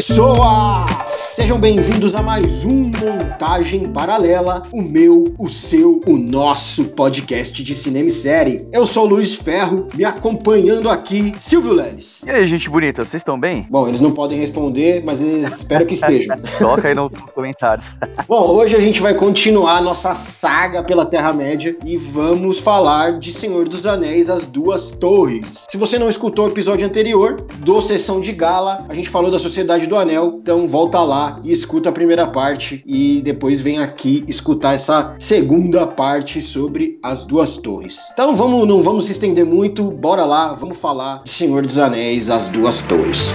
pessoas! Sejam bem-vindos a mais um Montagem Paralela, o meu, o seu, o nosso podcast de cinema e série. Eu sou o Luiz Ferro, me acompanhando aqui, Silvio Leles. E aí, gente bonita, vocês estão bem? Bom, eles não podem responder, mas eles espero que estejam. Toca aí nos comentários. Bom, hoje a gente vai continuar a nossa saga pela Terra-média e vamos falar de Senhor dos Anéis, As Duas Torres. Se você não escutou o episódio anterior, do Sessão de Gala, a gente falou da Sociedade do Anel, então volta lá e escuta a primeira parte e depois vem aqui escutar essa segunda parte sobre as duas torres. Então vamos, não vamos se estender muito, bora lá, vamos falar de Senhor dos Anéis, as duas torres.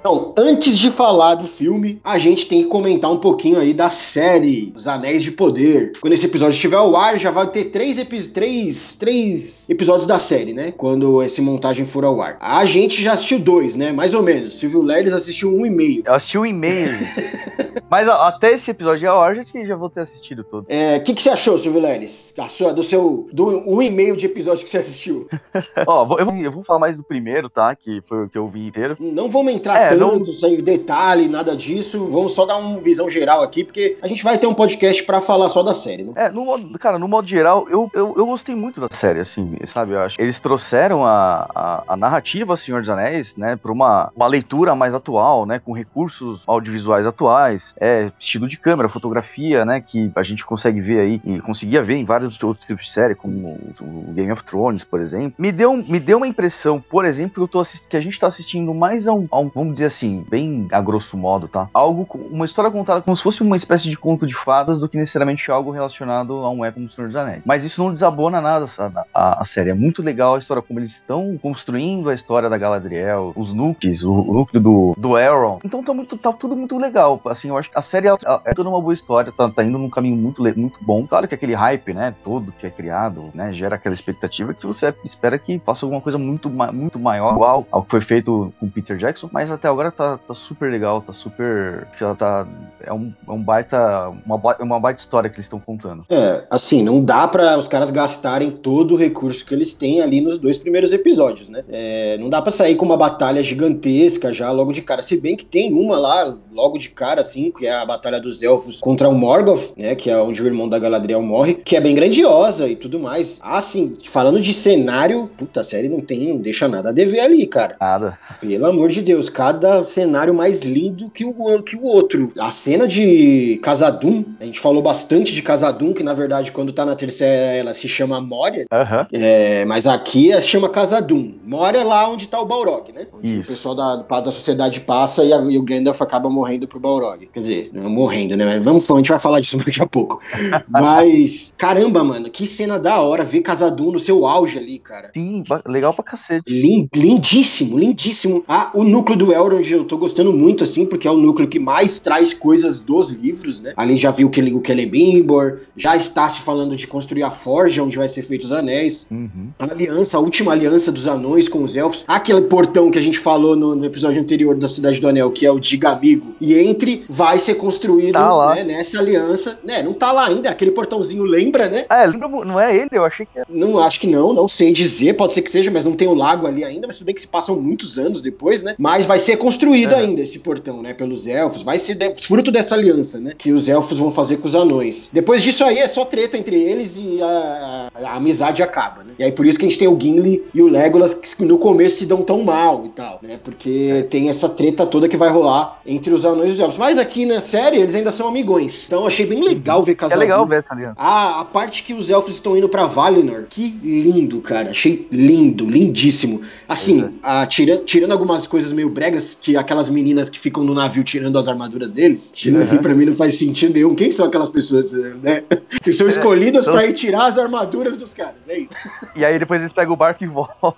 Então, antes de falar do filme, a gente tem que comentar um pouquinho aí da série Os Anéis de Poder. Quando esse episódio estiver ao ar, já vai ter três, epi três, três episódios da série, né? Quando esse montagem for ao ar. A gente já assistiu dois, né? Mais ou menos. Silvio Leles assistiu um e meio. Eu assisti um e meio. Mas ó, até esse episódio ao ar, já, já vou ter assistido todo. O é, que, que você achou, Silvio Leles? A sua, do seu do um e meio de episódio que você assistiu? ó, eu vou, eu vou falar mais do primeiro, tá? Que foi o que eu vi inteiro. Não vamos entrar é, tanto, não... sem detalhe, nada disso. Vamos só dar uma visão geral aqui, porque a gente vai ter um podcast para falar só da série, né? É, no modo, cara, no modo geral, eu, eu, eu gostei muito da série, assim, sabe? Eu acho. Eles trouxeram a, a, a narrativa Senhor dos Anéis, né, pra uma, uma leitura mais atual, né, com recursos audiovisuais atuais, é, estilo de câmera, fotografia, né, que a gente consegue ver aí, e conseguia ver em vários outros tipos de série, como o Game of Thrones, por exemplo. Me deu, me deu uma impressão, por exemplo, que, eu tô que a gente tá assistindo mais a um, a um, vamos dizer assim, bem a grosso modo, tá? Algo, uma história contada como se fosse uma espécie de conto de fadas do que necessariamente algo relacionado a um época do Senhor dos Anéis. Mas isso não desabona nada a, a, a, série. É muito legal a história, como eles estão construindo a história da Galadriel, os núcleos, o, o núcleo do, do Elrond. Então tá, muito, tá tudo muito legal. Assim, eu acho que a série é, é toda uma boa história, tá, tá indo num caminho muito, muito bom. Claro que aquele hype, né, todo que é criado, né, gera aquela expectativa que você espera que faça alguma coisa muito, muito maior, igual ao que foi feito com Peter Jackson, mas até agora tá, tá super legal, tá super. Já tá. É um, é um baita. Uma, uma baita história que eles estão contando. É, assim, não dá para os caras gastarem todo o recurso que eles têm ali nos dois primeiros episódios, né? É, não dá para sair com uma batalha gigantesca já logo de cara. Se bem que tem uma lá, logo de cara, assim, que é a Batalha dos Elfos contra o Morgoth, né? Que é onde o irmão da Galadriel morre, que é bem grandiosa e tudo mais. Assim, falando de cenário, puta, a série não tem, não deixa nada a dever ali, cara. Nada. Pelo amor de Deus, cada cenário mais lindo que o, que o outro. A cena de Casadum, a gente falou bastante de Casadum, que na verdade, quando tá na terceira, ela se chama Moria. Uhum. É, mas aqui ela chama Casadum. Moria é lá onde tá o Balrog, né? Onde Isso. o pessoal da, da sociedade passa e, a, e o Gandalf acaba morrendo pro Balrog. Quer dizer, não morrendo, né? Mas vamos, a gente vai falar disso daqui a pouco. mas, caramba, mano, que cena da hora ver Casadum no seu auge ali, cara. Sim, legal pra cacete. Lind, lindíssimo, lindíssimo. Ah, o núcleo do Elrond eu tô gostando muito, assim, porque é o núcleo que mais traz coisas dos livros, né? Ali já viu o, o Celebrimbor, já está se falando de construir a forja onde vai ser feito os anéis. Uhum. A aliança, a última aliança dos anões com os elfos. Aquele portão que a gente falou no, no episódio anterior da Cidade do Anel, que é o Diga Amigo. E entre vai ser construído tá né, nessa aliança. Né, não tá lá ainda, aquele portãozinho lembra, né? É, lembra, não é ele? Eu achei que era. Não, acho que não, não sei dizer, pode ser que seja, mas não tem o lago ali ainda, mas tudo bem que se passam muitos anos depois, né? Mas vai ser construído é. ainda esse portão, né? Pelos elfos. Vai ser de... fruto dessa aliança, né? Que os elfos vão fazer com os anões. Depois disso aí é só treta entre eles e a, a, a amizade acaba, né? E aí por isso que a gente tem o Gimli e o Legolas que no começo se dão tão mal e tal, né? Porque tem essa treta toda que vai rolar entre os anões e os elfos. Mas aqui na série eles ainda são amigões. Então eu achei bem legal ver casal. É legal ver essa aliança. Ah, a parte que os elfos estão indo para Valinor. Que lindo, cara. Achei lindo, lindíssimo. Assim, uhum. a, tira, tirando algumas coisas meio bregas, que aquelas meninas que ficam no navio tirando as armaduras deles, uhum. pra mim não faz sentido nenhum. Quem são aquelas pessoas, né? Vocês são escolhidas é, então... pra ir tirar as armaduras dos caras, é isso. E aí depois eles pegam o barco e voltam.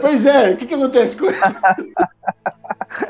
Pois é, o que que acontece com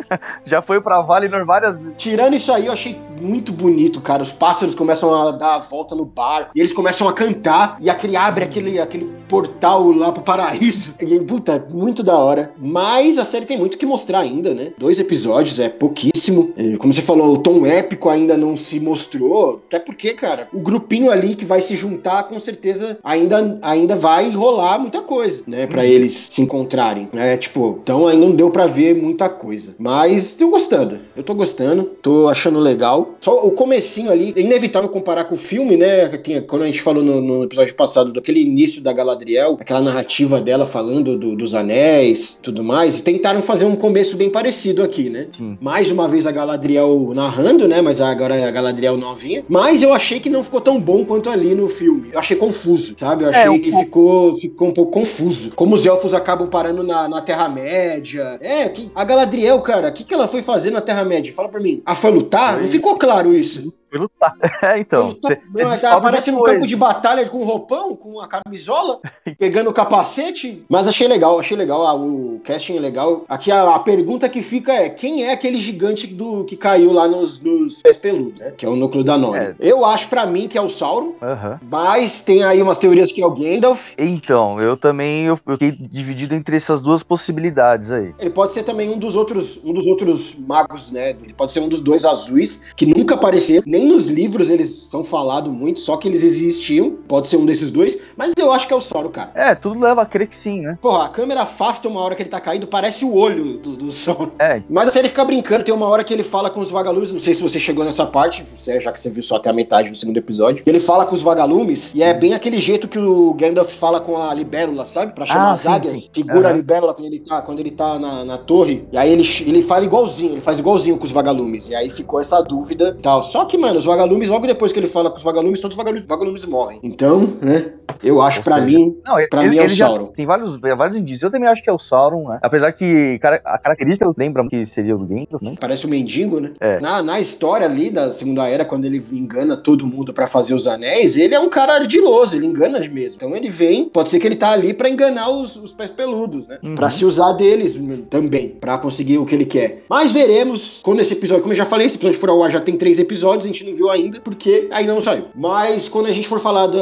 Já foi pra Valinor várias vezes. Tirando isso aí, eu achei muito bonito, cara. Os pássaros começam a dar a volta no barco e eles começam a cantar e aquele abre aquele, aquele portal lá pro paraíso. E, puta, muito da hora. Mas a série tem muito que mostrar ainda, né? Dois episódios é pouquíssimo. Como você falou, o tom épico ainda não se mostrou. Até porque, cara, o grupinho ali que vai se juntar, com certeza ainda, ainda vai rolar muita coisa, né? Pra uhum. eles se encontrarem. É, tipo, então ainda não deu para ver muita coisa. Mas tô gostando. Eu tô gostando. Tô achando legal. Só o comecinho ali, é inevitável comparar com o filme, né? Quando a gente falou no, no episódio passado daquele início da Galadriel, aquela narrativa dela falando do, dos anéis, tudo mais, tentaram fazer um começo bem parecido aqui, né? Sim. Mais uma vez a Galadriel narrando, né? Mas agora é a Galadriel novinha. Mas eu achei que não ficou tão bom quanto ali no filme. Eu achei confuso, sabe? Eu é, achei é, que ficou, ficou um pouco confuso. Como os elfos acabam parando na, na Terra-média. É, que, a Galadriel, cara, o que, que ela foi fazer na Terra-média? Fala pra mim. A foi lutar? Não ficou claro isso foi lutar. É, então. Lutar, cê, tá, aparece no campo de batalha com roupão, com a camisola, pegando o capacete. Mas achei legal, achei legal. Ah, o casting é legal. Aqui a, a, pergunta que fica é: quem é aquele gigante do que caiu lá nos, nos pés peludos, né? Que é o núcleo da Nora. É. Eu acho para mim que é o Sauron. Uhum. Mas tem aí umas teorias que é o Gandalf. Então, eu também eu, eu fiquei dividido entre essas duas possibilidades aí. Ele pode ser também um dos outros, um dos outros magos, né? Ele pode ser um dos dois azuis que nunca apareceram, nem nem nos livros eles são falados muito, só que eles existiam. Pode ser um desses dois, mas eu acho que é o Sauron, cara. É, tudo leva a crer que sim, né? Porra, a câmera afasta uma hora que ele tá caindo, parece o olho do, do Sauron. É. Mas a série fica brincando, tem uma hora que ele fala com os vagalumes, não sei se você chegou nessa parte, já que você viu só até a metade do segundo episódio. Ele fala com os vagalumes e é bem aquele jeito que o Gandalf fala com a Libélula, sabe? Pra chamar ah, as sim, águias. Sim. Segura uhum. a Libélula quando ele tá, quando ele tá na, na torre. E aí ele, ele fala igualzinho, ele faz igualzinho com os vagalumes. E aí ficou essa dúvida e tal. Só que, mano, mano, os vagalumes, logo depois que ele fala com os vagalumes, todos os vagalumes, vagalumes morrem. Então, né? Eu acho para mim, não, para mim é o Sauron. Tem vários, vários indícios. Eu também acho que é o Sauron, né? Apesar que a característica lembra que seria o Gandalf, né? Parece um mendigo, né? É. Na, na história ali da Segunda Era, quando ele engana todo mundo para fazer os anéis, ele é um cara ardiloso, ele engana mesmo. Então ele vem, pode ser que ele tá ali para enganar os, os pés peludos, né? Uhum. Para se usar deles também, para conseguir o que ele quer. Mas veremos quando esse episódio, como eu já falei, esse episódio for ao ar já tem três episódios, a gente não viu ainda, porque ainda não saiu. Mas quando a gente for falar do,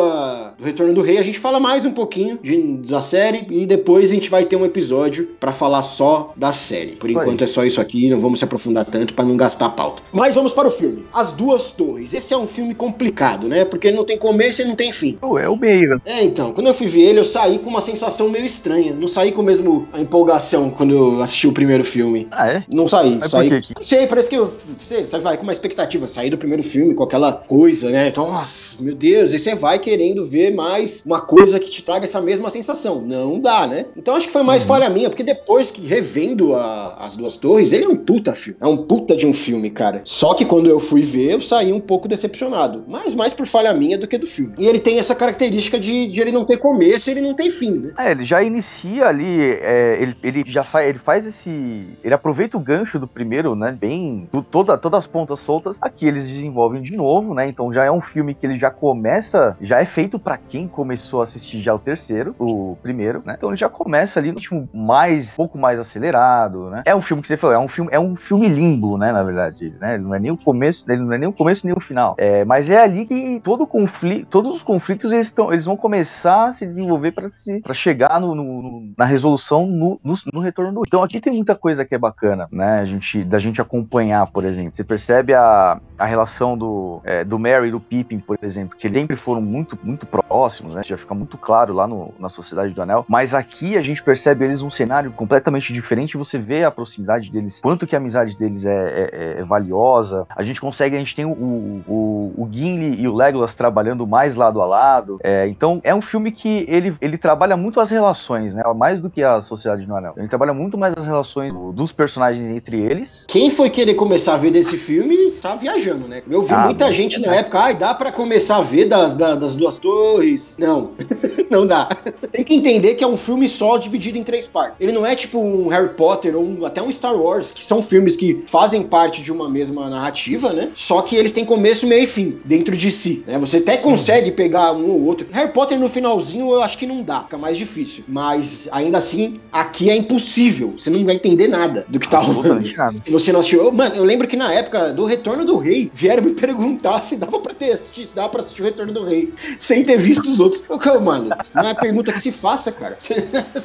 do Retorno do Rei, a gente fala mais um pouquinho de, da série e depois a gente vai ter um episódio para falar só da série. Por enquanto é só isso aqui, não vamos se aprofundar tanto para não gastar pauta. Mas vamos para o filme. As Duas Torres. Esse é um filme complicado, né? Porque não tem começo e não tem fim. É o meio. É, então. Quando eu fui ver ele, eu saí com uma sensação meio estranha. Não saí com mesmo a empolgação quando eu assisti o primeiro filme. Ah, é? Não saí. Mas saí. Não sei, parece que eu. Você, vai com uma expectativa. Sair do primeiro filme com aquela coisa, né? Então, nossa, meu Deus, e você vai querendo ver mais uma coisa que te traga essa mesma sensação. Não dá, né? Então acho que foi mais uhum. falha minha, porque depois que revendo a, as duas torres, ele é um puta filme. É um puta de um filme, cara. Só que quando eu fui ver, eu saí um pouco decepcionado. Mas mais por falha minha do que do filme. E ele tem essa característica de, de ele não ter começo e ele não tem fim, né? É, ele já inicia ali, é, ele, ele já faz, ele faz esse. Ele aproveita o gancho do primeiro, né? Bem. Toda, todas as pontas soltas. Aqui eles desenvolvem de novo, né? Então já é um filme que ele já começa. Já é feito para quem começou a assistir já o terceiro, o primeiro, né? Então ele já começa ali no ritmo mais, um pouco mais acelerado, né? É um filme que você falou, é um filme, é um filme limbo, né? Na verdade, né? Ele não é nem o começo, ele não é nem o começo nem o final. É, mas é ali que todo conflito, todos os conflitos eles, estão, eles vão começar a se desenvolver para chegar no, no, na resolução no, no, no, retorno do. Então aqui tem muita coisa que é bacana, né? A gente, da gente acompanhar, por exemplo. Você percebe a, a relação do, é, do Mary e do Pippin, por exemplo, que sempre foram muito, muito próximos, né? Já fica muito claro lá no, na Sociedade do Anel. Mas aqui a gente percebe eles um cenário completamente diferente. Você vê a proximidade deles, quanto que a amizade deles é, é, é, é valiosa. A gente consegue, a gente tem o, o, o Gimli e o Legolas trabalhando mais lado a lado. É, então é um filme que ele, ele trabalha muito as relações, né? Mais do que a Sociedade do Anel. Ele trabalha muito mais as relações dos personagens entre eles. Quem foi querer começar a ver desse filme está viajando, né? Eu vi ah, muita gente na época, ai, dá para começar a ver das, das, das duas torres. Não. não dá. Tem que entender que é um filme só dividido em três partes. Ele não é tipo um Harry Potter ou um, até um Star Wars, que são filmes que fazem parte de uma mesma narrativa, né? Só que eles têm começo, meio e fim dentro de si, né? Você até consegue uhum. pegar um ou outro. Harry Potter no finalzinho eu acho que não dá, fica mais difícil. Mas ainda assim, aqui é impossível. Você não vai entender nada do que tá rolando. Se você não assistiu. Mano, eu lembro que na época do Retorno do Rei, vieram me perguntar se dava pra ter assistido, se dava pra assistir o Retorno do Rei, sem ter visto os outros. Eu, mano, não é pergunta que se faça, cara. Você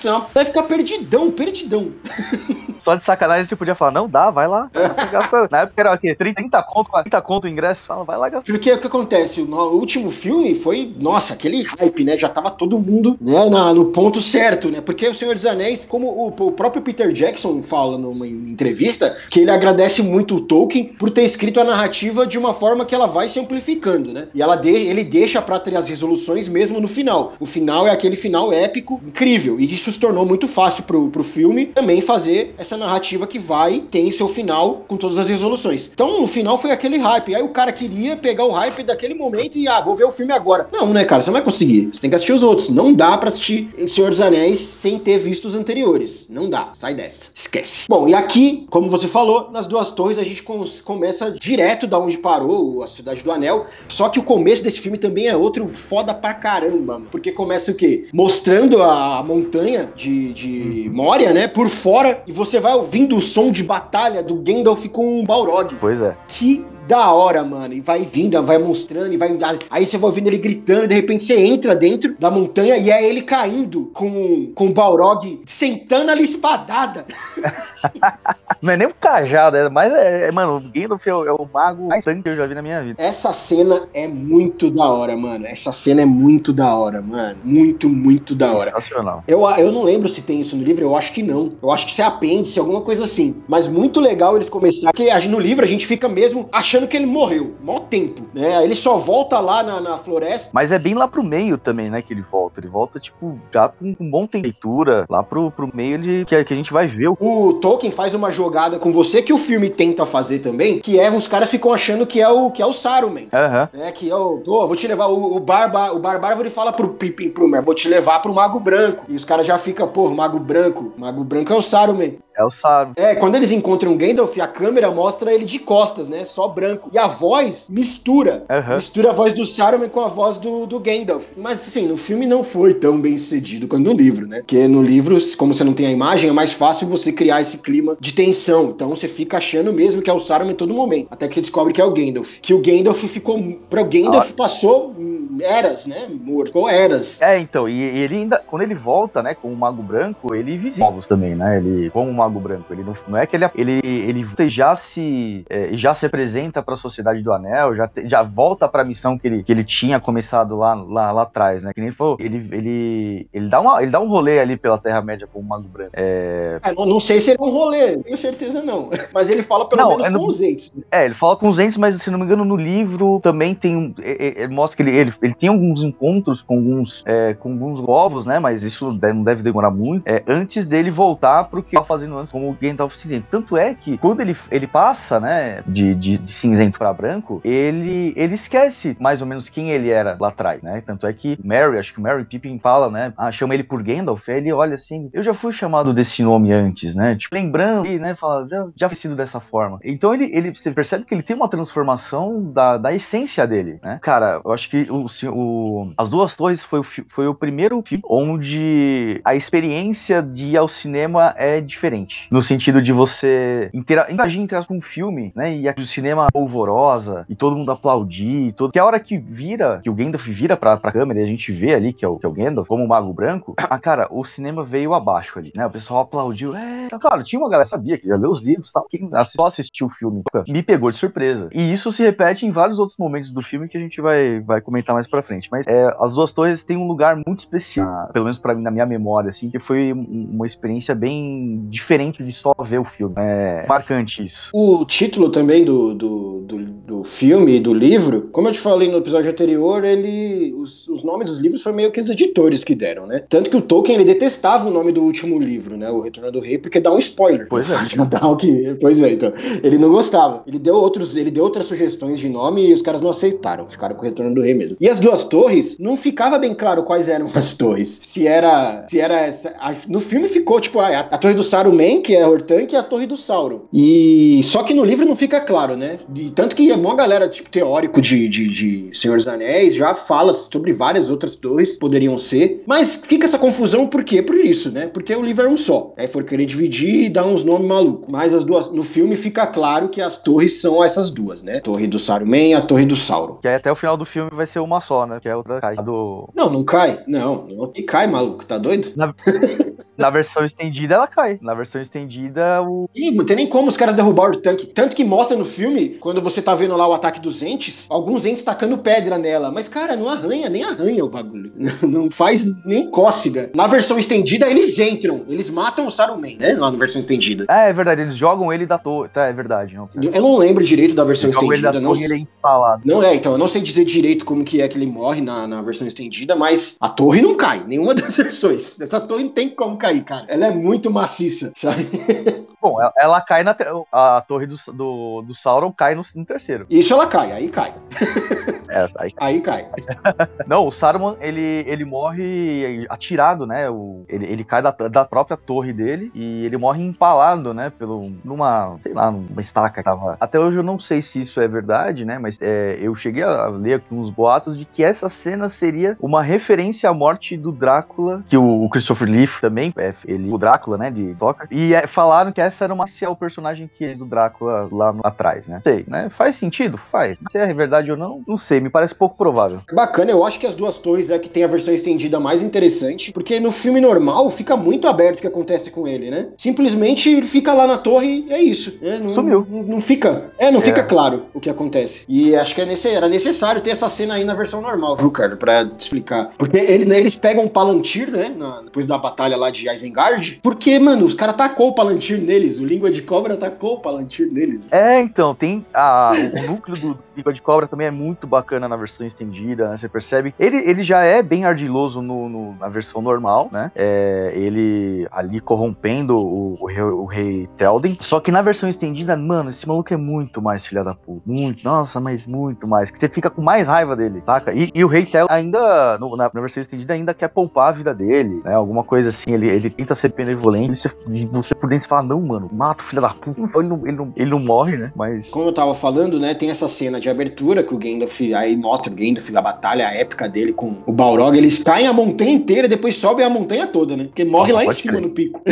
vai ficar perdidão, perdidão. Só de sacanagem você podia falar, não dá, vai lá. Na época era o quê? 30 conto, 40 conto o ingresso. Fala, vai lá gastar. Porque o que acontece? O último filme foi, nossa, aquele hype, né? Já tava todo mundo né, na, no ponto certo, né? Porque o Senhor dos Anéis, como o, o próprio Peter Jackson fala numa entrevista, que ele agradece muito o Tolkien por ter escrito a narrativa de uma forma que ela vai se amplificando, né? E ela de, ele deixa para ter as resoluções mesmo no final. O final é aquele final épico, incrível. E isso se tornou muito fácil pro, pro filme também fazer essa narrativa que vai, tem seu final com todas as resoluções. Então, no final foi aquele hype. Aí o cara queria pegar o hype daquele momento e, ah, vou ver o filme agora. Não, né, cara? Você não vai conseguir. Você tem que assistir os outros. Não dá para assistir Senhor dos Anéis sem ter visto os anteriores. Não dá. Sai dessa. Esquece. Bom, e aqui, como você falou, nas duas torres a gente começa direto da onde parou a Cidade do Anel. Só que o começo desse filme também é outro foda pra caramba. Porque começa o quê? Mostrando a montanha de, de Moria, né? Por fora. E você vai ouvindo o som de batalha do Gandalf com o Balrog. Pois é. Que da hora, mano. E vai vindo, vai mostrando, e vai. Aí você vai ouvindo ele gritando, e de repente você entra dentro da montanha e é ele caindo com, com o Balrog sentando ali espadada. Não é nem um cajado, é, mas é, é mano, o Gandalf é o, é o mago mais sangue que eu já vi na minha vida. Essa cena é muito da hora, mano. Essa cena é muito da hora, mano. Muito, muito da hora. Sensacional. Eu, eu não lembro se tem isso no livro, eu acho que não. Eu acho que se é apêndice, alguma coisa assim. Mas muito legal eles começarem. Porque no livro a gente fica mesmo achando achando que ele morreu, mó tempo, né? Ele só volta lá na, na, floresta. Mas é bem lá pro meio também, né, que ele volta. Ele volta, tipo, já com um bom temperatura, lá pro, pro meio ele, que, que a gente vai ver. O... Tolkien faz uma jogada com você que o filme tenta fazer também, que é, os caras ficam achando que é o, que é o Saruman. Uhum. É, que é o, pô, vou te levar, o, o Barba, o Barbárvore fala pro Pippin, pro Mer, vou te levar pro Mago Branco. E os caras já ficam, pô, Mago Branco, Mago Branco é o Saruman. É o Saruman. É, quando eles encontram Gandalf, a câmera mostra ele de costas, né? Só branco. E a voz mistura. Uhum. Mistura a voz do Saruman com a voz do, do Gandalf. Mas, assim, no filme não foi tão bem sucedido quanto no livro, né? Porque no livro, como você não tem a imagem, é mais fácil você criar esse clima de tensão. Então você fica achando mesmo que é o Saruman em todo momento. Até que você descobre que é o Gandalf. Que o Gandalf ficou. Pra o Gandalf ah. passou eras, né? Morto. Ficou eras. É, então. E, e, ele ainda. Quando ele volta, né, com o Mago Branco, ele visita povos também, né? Ele. Como o Mago Branco. Ele não, não é que ele, ele, ele já se é, já se apresenta para a Sociedade do Anel, já, te, já volta para a missão que ele, que ele tinha começado lá, lá, lá atrás, né? Que nem ele falou, ele, ele, ele, dá uma, ele dá um rolê ali pela Terra-média com o Mago Branco. É... É, não, não, sei se ele é um rolê, tenho certeza não. Mas ele fala pelo não, menos é no, com os entes. É, ele fala com os entes, mas se não me engano, no livro também tem. É, é, mostra que ele, ele, ele tem alguns encontros com alguns, com alguns ovos, né? Mas isso não deve demorar muito. antes dele voltar pro que tava fazendo antes como Gandalf cinzento. Tanto é que quando ele, ele passa, né, de, de, de cinzento para branco, ele, ele esquece mais ou menos quem ele era lá atrás, né? Tanto é que Mary, acho que Mary Pippin fala, né, ah, chama ele por Gandalf, aí ele olha assim, eu já fui chamado desse nome antes, né? Tipo, lembrando, né, fala, já, já foi sido dessa forma. Então ele, ele, você percebe que ele tem uma transformação da, da essência dele, né? Cara, eu acho que o, o As Duas Torres foi o, foi o primeiro filme onde a experiência de ir ao cinema é diferente. No sentido de você interagir entre com um filme, né? E o cinema polvorosa e todo mundo aplaudir, todo... que a hora que vira, que o Gandalf vira pra, pra câmera e a gente vê ali que é o, que é o Gandalf como o Mago Branco, a cara, o cinema veio abaixo ali, né? O pessoal aplaudiu, é... Claro, tinha uma galera que sabia, que já leu os livros tal, quem só assistiu o filme me pegou de surpresa. E isso se repete em vários outros momentos do filme que a gente vai, vai comentar mais pra frente. Mas é, as duas torres têm um lugar muito especial, pelo menos para mim, na minha memória, assim, que foi uma experiência bem diferente de só ver o filme. É marcante isso. O título também do, do, do, do, filme e do livro, como eu te falei no episódio anterior, ele. Os, os nomes dos livros foram meio que os editores que deram, né? Tanto que o Tolkien ele detestava o nome do último livro, né? O Retorno do Rei, porque dá um spoiler. Pois é. Que... Pois é, então. Ele não gostava. Ele deu outros, ele deu outras sugestões de nome e os caras não aceitaram. Ficaram com o Retorno do Rei mesmo. E as duas torres, não ficava bem claro quais eram as torres. Se era. Se era essa. a- no filme ficou, tipo, a, a torre do Saruman, que é a Hortank, e a torre do Sauron. E. Só que no livro não fica claro, né? E tanto que a maior galera, tipo, teórico de, de, de Senhor dos Anéis já fala sobre várias outras torres que poderiam ser. Mas fica essa confusão por quê? Por isso, né? Porque o livro é um só. Aí for querer dividir e dar uns nomes malucos. Mas as duas. No filme fica claro que as torres são essas duas, né? A torre do Saruman e a torre do Sauron. Que aí até o final do filme vai ser uma só, né? Que é a outra cai. Do... Não, não cai. Não, não e cai, maluco. Tá doido? Na versão estendida ela cai. Na versão estendida, o. Ih, não tem nem como os caras derrubar o tanque. Tanto que mostra no filme, quando você tá vendo lá o ataque dos entes, alguns entes tacando pedra nela. Mas, cara, não arranha, nem arranha o bagulho. Não faz nem cócega. Na versão estendida, eles entram. Eles matam o Saruman, né? Lá na versão estendida. É, é verdade, eles jogam ele da torre. Tá, é verdade. Não, Eu não lembro direito da versão Eles jogam ele da estendida. Não, torre ele é empalado. não é, então, eu não sei dizer direito como que é que ele morre na, na versão estendida, mas a torre não cai. Nenhuma das versões. Essa torre não tem como cair, cara. Ela é muito maciça, sabe? Bom, ela, ela cai na. A torre do, do, do Sauron cai no, no terceiro. Isso ela cai, aí cai. É, aí Aí cai. Não, o Saruman, ele, ele morre atirado, né? O, ele, ele cai da, da própria torre dele e ele morre empalado, né? Pelo, numa, sei lá, numa estaca que tava. Até hoje eu não sei se isso é verdade, né? Mas é, eu cheguei a ler aqui uns boatos de que essa cena seria uma referência à morte do Drácula, que o, o Christopher Leaf também, é, ele, o Drácula, né? De Tolkien. E é, falaram que essa era uma se é o personagem que é do Drácula lá atrás, né? Sei, né? Faz sentido? Faz. Se é verdade ou não, não sei. Me parece pouco provável. Bacana, eu acho que as duas torres é que tem a versão estendida mais interessante, porque no filme normal fica muito aberto o que acontece com ele, né? Simplesmente ele fica lá na torre e é isso. né? Não, Sumiu. Não, não fica. É, não É. fica claro o que acontece. E acho que é nesse, era necessário ter essa cena aí na versão normal, viu, cara? Pra te explicar. Porque ele, né, eles pegam um Palantir, né? na- depois da batalha lá de Isengard. Porque, mano, os caras tacou o Palantir neles. O Língua de Cobra tacou o Palantir neles. É, então, tem a, o, núcleo do Língua de Cobra também é muito bacana na versão estendida, né? Você percebe. Ele, ele já é bem ardiloso no, no- na versão normal, né? É, ele ali corrompendo o, o, rei, o rei Telden. Só que na versão estendida, mano, esse maluco é muito mais filha da puta. Muito, nossa, mas muito mais. Você fica com mais raiva dele, saca? E, e o rei Telden ainda, no- na, na versão estendida, ainda quer poupar a vida dele, né? Alguma coisa assim. Ele, ele tenta ser benevolente. Você, você por dentro fala, não, mano, mata o filho da puta. Ele não, ele, não, ele não morre, né? Mas. Como eu tava falando, né, tem essa cena de abertura que o Gandalf, aí mostra o Gandalf, a batalha épica dele com o Balrog, eles caem a montanha inteira e depois sobem a montanha toda, né? Porque morre Nossa, lá em cima crer. no pico.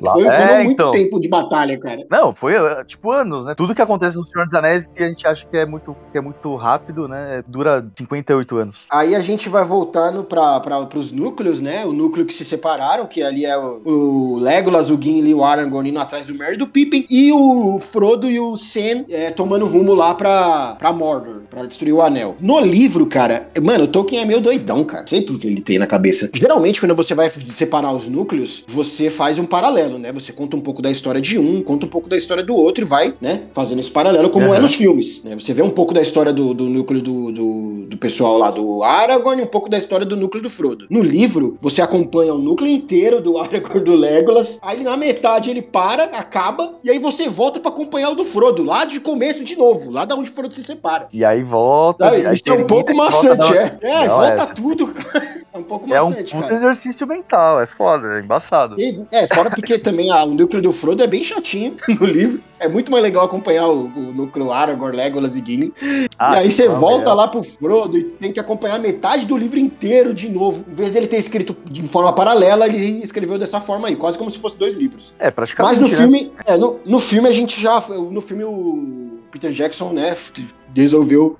Lá- Foi, É, muito então. tempo de batalha, cara. Não, foi uh, tipo anos, né? Tudo que acontece no Senhor dos Anéis que a gente acha que é muito, que é muito rápido, né? Dura 58 anos. Aí a gente vai voltando para pros núcleos, né? O núcleo que se separaram, que ali é o, o Legolas, o Gimli o Aragorn indo atrás do Merry e do Pippin, e o Frodo e o Sam é, tomando rumo lá pra, pra Mordor, pra destruir o anel. No livro, cara, mano, o Tolkien é meio doidão, cara. Sei por que ele tem na cabeça. Geralmente, quando você vai separar os núcleos, você faz um paralelo, né? Você conta um pouco da história de um, conta um pouco da história do outro e vai, né? Fazendo esse paralelo, como é Aham. nos filmes. Né? Você vê um pouco da história do, do núcleo do, do, do pessoal lá do Aragorn e um pouco da história do núcleo do Frodo. No livro, você acompanha o núcleo inteiro do Aragorn do Legolas. Aí na metade ele para, acaba, e aí você volta pra acompanhar o do Frodo, lá de começo de novo, lá da onde o Frodo se separa. E aí volta. Sabe? aí Isso é um pouco volta maçante, da- é. É, Não, volta é. tudo, cara. É um pouco É um maçante, puta cara. exercício mental, é foda, é embaçado. E- É, fora porque também ah, o núcleo do Frodo é bem chatinho no livro. É muito mais legal acompanhar o, o núcleo Aragorn, Legolas e Gimli. Ah, e aí você volta é. lá pro Frodo e tem que acompanhar metade do livro inteiro de novo. Em vez dele ter escrito de forma paralela, ele escreveu dessa forma aí, quase como se fosse dois livros. É, praticamente. Mas no né? filme, é, no, no filme a gente já, no filme o Peter Jackson, né, resolveu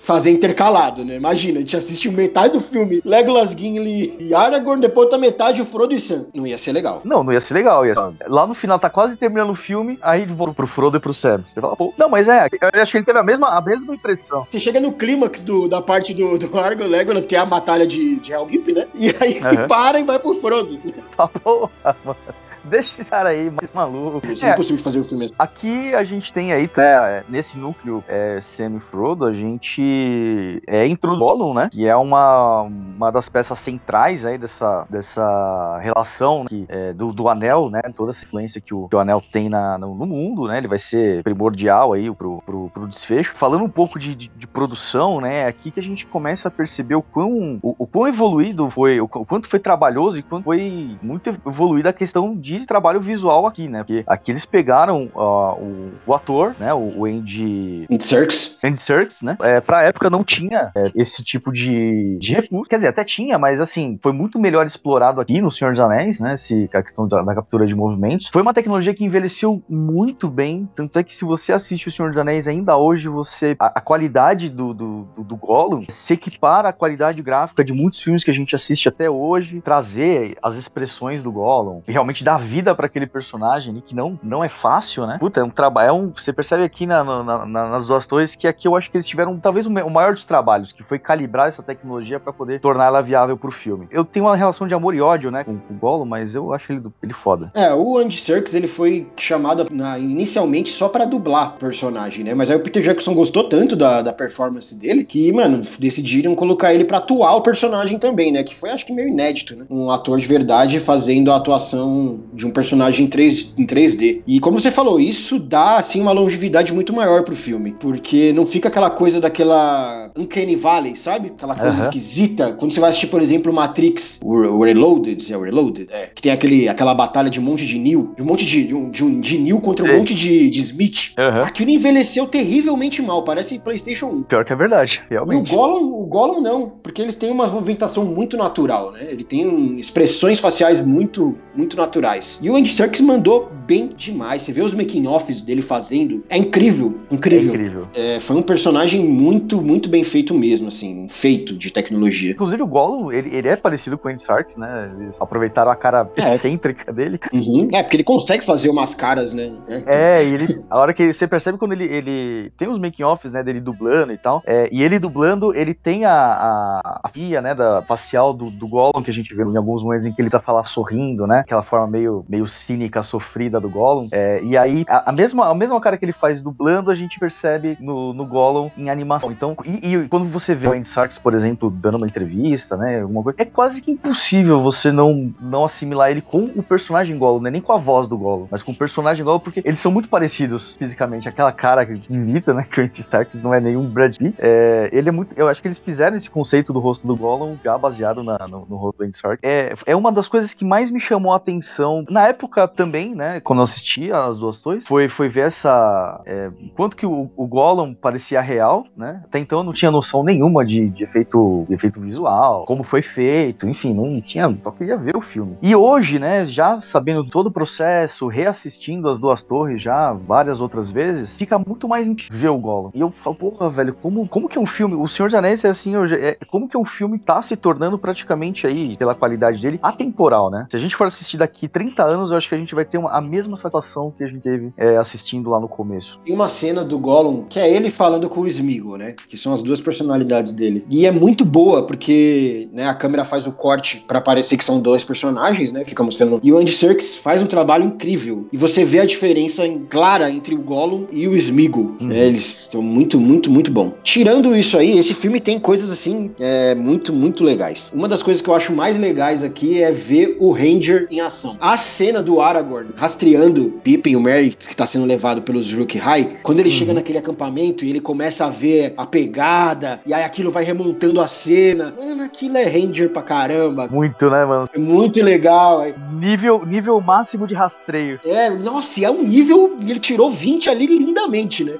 fazer intercalado, né? Imagina, a gente assiste metade do filme Legolas, Gimli e Aragorn, depois outra metade o Frodo e Sam. Não ia ser legal. Não, não ia ser legal. Ia... Lá no final tá quase terminando o filme, aí volta pro Frodo e pro Sam. Você fala, pô, não, mas é, eu acho que ele teve a mesma, a mesma impressão. Você chega no clímax do- da parte do, do Aragorn e Legolas, que é a batalha de, de Helm Deep, né? E aí Aham. para e vai pro Frodo. Tá porra, mano. Deixa esse cara aí mais maluco. É, é impossível fazer o filme assim. Aqui a gente tem aí, né, nesse núcleo é, semi-Frodo, a gente é introduz Gollum, né? Que é uma, uma das peças centrais aí dessa, dessa relação né, é, do, do anel, né? Toda essa influência que o, que o anel tem na, no, no, mundo, né? Ele vai ser primordial aí pro, pro, pro desfecho. Falando um pouco de, de, de, produção, né? É aqui que a gente começa a perceber o quão, o, o quão evoluído foi, o, o quanto foi trabalhoso e quanto foi muito evoluída a questão de trabalho visual aqui, né? Porque aqui eles pegaram uh, o, o, ator, né? O, o Andy... Andy Serkis. Andy Serkis, né? É, pra época não tinha é, esse tipo de, de recurso. Quer dizer, até tinha, mas assim, foi muito melhor explorado aqui no Senhor dos Anéis, né? Se, a questão da, da, captura de movimentos. Foi uma tecnologia que envelheceu muito bem. Tanto é que se você assiste o Senhor dos Anéis ainda hoje, você. A, a qualidade do, do, do, do Gollum se equipara à qualidade gráfica de muitos filmes que a gente assiste até hoje. Trazer as expressões do Gollum e realmente dar vida para aquele personagem, que não, não é fácil, né? Puta, é um trabalho. É um, você percebe aqui na, na, na, nas duas torres que aqui eu acho que eles tiveram talvez o, o maior dos trabalhos, que foi calibrar essa tecnologia para poder tornar ela viável pro filme. Eu tenho uma relação de amor e ódio, né, com, com o Gollum, mas eu acho ele, ele foda. É, o Andy Serkis, ele foi chamado na, inicialmente só para dublar o personagem, né? Mas aí o Peter Jackson gostou tanto da, da performance dele que, mano, decidiram colocar ele para atuar o personagem também, né? Que foi, acho que, meio inédito, né? Um ator de verdade fazendo a atuação de um personagem em, 3, em 3D. E como você falou, isso dá, assim, uma longevidade muito maior pro filme. Porque não fica aquela coisa daquela Uncanny Valley, sabe? Aquela coisa uhum. esquisita. Quando você vai assistir, por exemplo, Matrix, o, Reloaded, é o Reloaded? É. Que tem aquele, aquela batalha de um monte de Neo, de um monte de, de, um, de, um, de Neo contra um é. monte de, de Smith. Uhum. Aquilo envelheceu terrivelmente mal, parece PlayStation 1. Pior que é verdade, realmente. E o Gollum, o Gollum não, porque eles têm uma movimentação muito natural, né? Ele tem expressões faciais muito, muito naturais. E o Andy Serkis mandou bem demais. Você vê os making-offs dele fazendo, é incrível, incrível. É incrível. É, foi um personagem muito, muito bem feito mesmo, assim, feito de tecnologia. Inclusive o Gollum, ele, ele é parecido com o Andy Serkis, né? Eles aproveitaram a cara é. excêntrica dele. Uhum. É, porque ele consegue fazer umas caras, né? É, é e ele, a hora que você percebe quando ele, ele tem os making-offs, né, dele dublando e tal, é, e ele dublando, ele tem a, a, a pia, né, da facial do, do Gollum, que a gente vê em alguns momentos em que ele tá falar sorrindo, né? Aquela forma meio, meio cínica, sofrida do Gollum. É, e aí, a, a, mesma, a mesma cara que ele faz dublando, a gente percebe no, no Gollum em animação. Então, e, e quando você vê o Andy Sarks, por exemplo, dando uma entrevista, né? Alguma coisa, é quase que impossível você não, não assimilar ele com o personagem Gollum, né? Nem com a voz do Gollum, mas com o personagem Gollum, porque eles são muito parecidos fisicamente. Aquela cara que imita, né? Que o Andy Sarks não é nenhum Brad Pitt. É, ele é muito. Eu acho que eles fizeram esse conceito do rosto do Gollum já baseado na, no, no rosto do Andy Sarks. É, é uma das coisas que mais me chamou a atenção na época também, né? Quando eu assisti as duas torres, foi, foi ver essa. É, quanto que o, o Gollum parecia real, né? Até então eu não tinha noção nenhuma de, de, efeito, de efeito visual, como foi feito, enfim, não tinha. Só queria ver o filme. E hoje, né, já sabendo todo o processo, reassistindo as duas torres já várias outras vezes, fica muito mais ver o Gollum. E eu falo, porra, velho, como, como que um filme. O Senhor dos Anéis é assim, é, como que um filme tá se tornando praticamente aí, pela qualidade dele, atemporal, né? Se a gente for assistir daqui 30 anos, eu acho que a gente vai ter uma, a mesma satisfação que a gente teve é, assistindo lá no começo. Tem uma cena do Gollum que é ele falando com o Smeagol, né? Que são as duas personalidades dele. E é muito boa, porque né, a câmera faz o corte para parecer que são dois personagens, né? Fica mostrando. E o Andy Serkis faz um trabalho incrível. E você vê a diferença clara entre o Gollum e o Smeagol. Uhum. É, eles estão muito, muito, muito bom. Tirando isso aí, esse filme tem coisas assim é, muito, muito legais. Uma das coisas que eu acho mais legais aqui é ver o Ranger em ação. A cena do Aragorn rastreando Pippin, o Merry, que tá sendo levado pelos Rook High, quando ele uhum. chega naquele acampamento e ele começa a ver a pegada, e aí aquilo vai remontando a cena. Mano, aquilo é Ranger pra caramba. Muito, né, mano? É muito legal. Nível, nível máximo de rastreio. É, nossa, é um nível. Ele tirou 20 ali lindamente, né?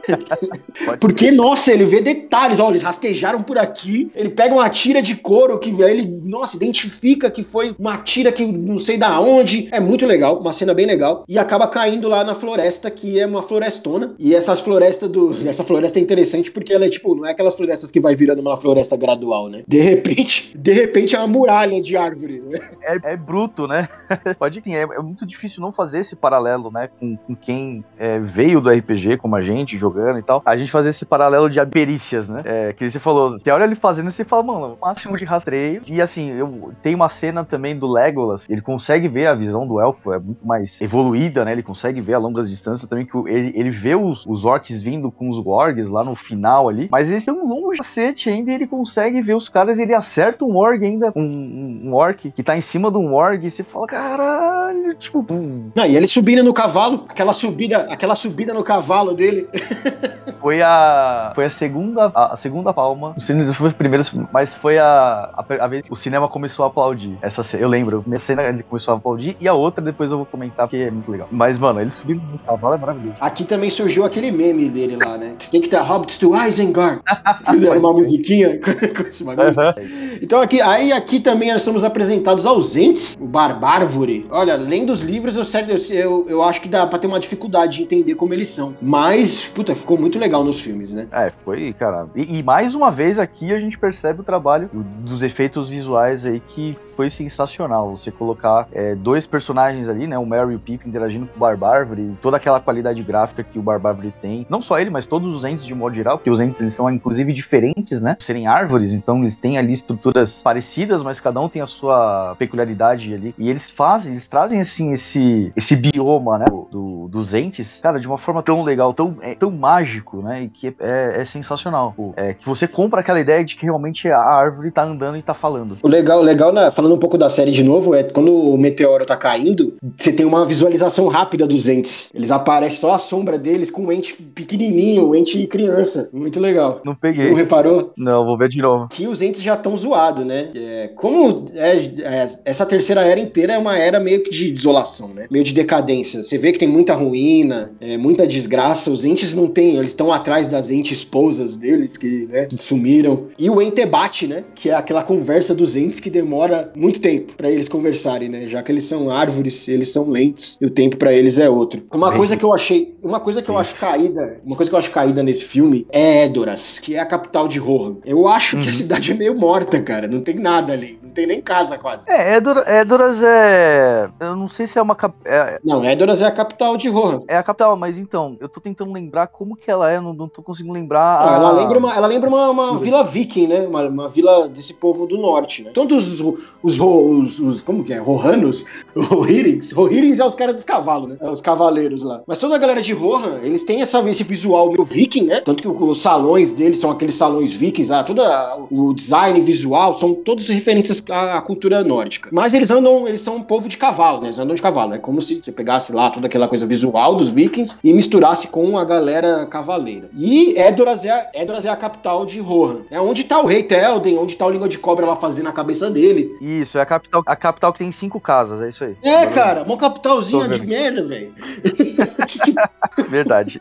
Porque, nossa, ele vê detalhes. Ó, eles rastejaram por aqui. Ele pega uma tira de couro que ele, nossa, identifica que foi uma tira que não sei da onde. É muito legal, uma cena bem legal. E acaba caindo lá na floresta, que é uma florestona. E essas florestas do. Essa floresta é interessante porque ela é tipo, não é aquelas florestas que vai virando uma floresta gradual, né? De repente, de repente é uma muralha de árvore, né? É, é bruto, né? Pode sim, é, é, muito difícil não fazer esse paralelo, né? Com, com quem é, veio do RPG, como a gente, jogando e tal. A gente fazer esse paralelo de perícias, né? É, que você falou, você olha ele fazendo você fala, mano, máximo de rastreio. E assim, eu tem uma cena também do Legolas, ele consegue ver a visão do elfo, é muito mais evoluída, né? Ele consegue ver a longas distâncias também, que ele, ele vê os, os orcs vindo com os wargs lá no final ali, mas eles um longo cacete ainda e ele consegue ver os caras e ele acerta um orc ainda, um, um, um orc que tá em cima de um orc e você fala, caralho, tipo... Hum. Não, e ele subindo no cavalo, aquela subida, aquela subida no cavalo dele. foi a foi a segunda a, a segunda palma, não foi a primeira, mas foi a, a, a vez que o cinema começou a aplaudir. Essa eu lembro, a cena ele começou a aplaudir e a outra depois eu vou comentar porque é muito legal. Mas mano, ele subindo no cavalo é maravilhoso. Aqui também surgiu aquele meme dele lá, né? Tem que ter hobbits to Isengard. Fizeram uma musiquinha com esse bagulho. Uhum. Então aqui, aí aqui também nós somos apresentados ausentes, o Barbárvore. Olha, além dos livros, eu, eu, eu acho que dá pra ter uma dificuldade de entender como eles são. Mas, puta, ficou muito legal nos filmes, né? É, foi, cara. E, e mais uma vez aqui a gente percebe o trabalho dos efeitos visuais aí que foi sensacional. Você colocar é, dois personagens ali, né? O Mary e o Pip interagindo com o Barbárvore, toda aquela qualidade gráfica que o Barbárvore tem. Não só ele, mas todos os entes de modo geral, porque os entes eles são inclusive diferentes, né? Serem árvores, então eles têm ali estruturas parecidas, mas cada um tem a sua peculiaridade ali. E eles fazem, eles trazem assim esse, esse bioma, né? Do, dos entes, cara, de uma forma tão legal, tão, é, tão mágico, né? E que é, é, sensacional. É, que você compra aquela ideia de que realmente a árvore tá andando e tá falando. O legal, legal na, falando um pouco da série de novo, é quando o meteoro tá caindo, você tem uma visualização rápida dos entes. Eles aparecem só a sombra deles com um ente pequenininho, um ente criança. Muito legal. Não peguei. Não reparou? Não, vou ver de novo. Que os entes já estão zoados, né? É, como é, é, essa terceira era inteira é uma era meio que de desolação, né? Meio de decadência. Você vê que tem muita ruína, é, muita desgraça. Os entes não têm, eles estão atrás das entes esposas deles que né, sumiram. E o entebate, né? Que é aquela conversa dos entes que demora muito tempo para eles conversarem, né? Já que eles são árvores, eles são lentes e o tempo para eles é outro. Uma coisa que eu achei, uma coisa que eu acho caída, uma coisa que eu acho caída nesse filme é Edoras, que é a capital de Rohan. Eu acho uhum. que a uhum. cidade é meio morta, cara. Não tem nada ali. Não tem nem casa quase. É, Edoras é. Eu não sei se é uma. Cap... É... Não, Edoras é a capital de Rohan. É a capital, mas então, eu tô tentando lembrar como que ela é, não, não tô conseguindo lembrar. Ah, a... ela lembra uma, ela lembra uma, uma vila viking, né? Uma, uma, vila desse povo do norte, né? Todos os, os, os, os como que é? Rohanos? Rohirings? Rohirings é os caras dos cavalos, né? É os cavaleiros lá. Mas toda a galera de Rohan, eles têm essa, esse visual meio viking, né? Tanto que os salões deles são aqueles salões vikings, ah, todo o design visual são todos referentes à, à cultura nórdica. Mas eles andam, eles são um povo de cavalo, né? Eles andam de cavalo. É como se você pegasse lá toda aquela coisa visual dos vikings e misturasse com a galera cavaleira. E Edoras é, a, Edoras é a capital de Rohan. É onde tá o rei Telden, onde tá o língua de cobra lá fazendo a cabeça dele. Isso, é a capital, a capital que tem cinco casas, é isso aí. É, cara, uma capitalzinha de merda, velho. Verdade.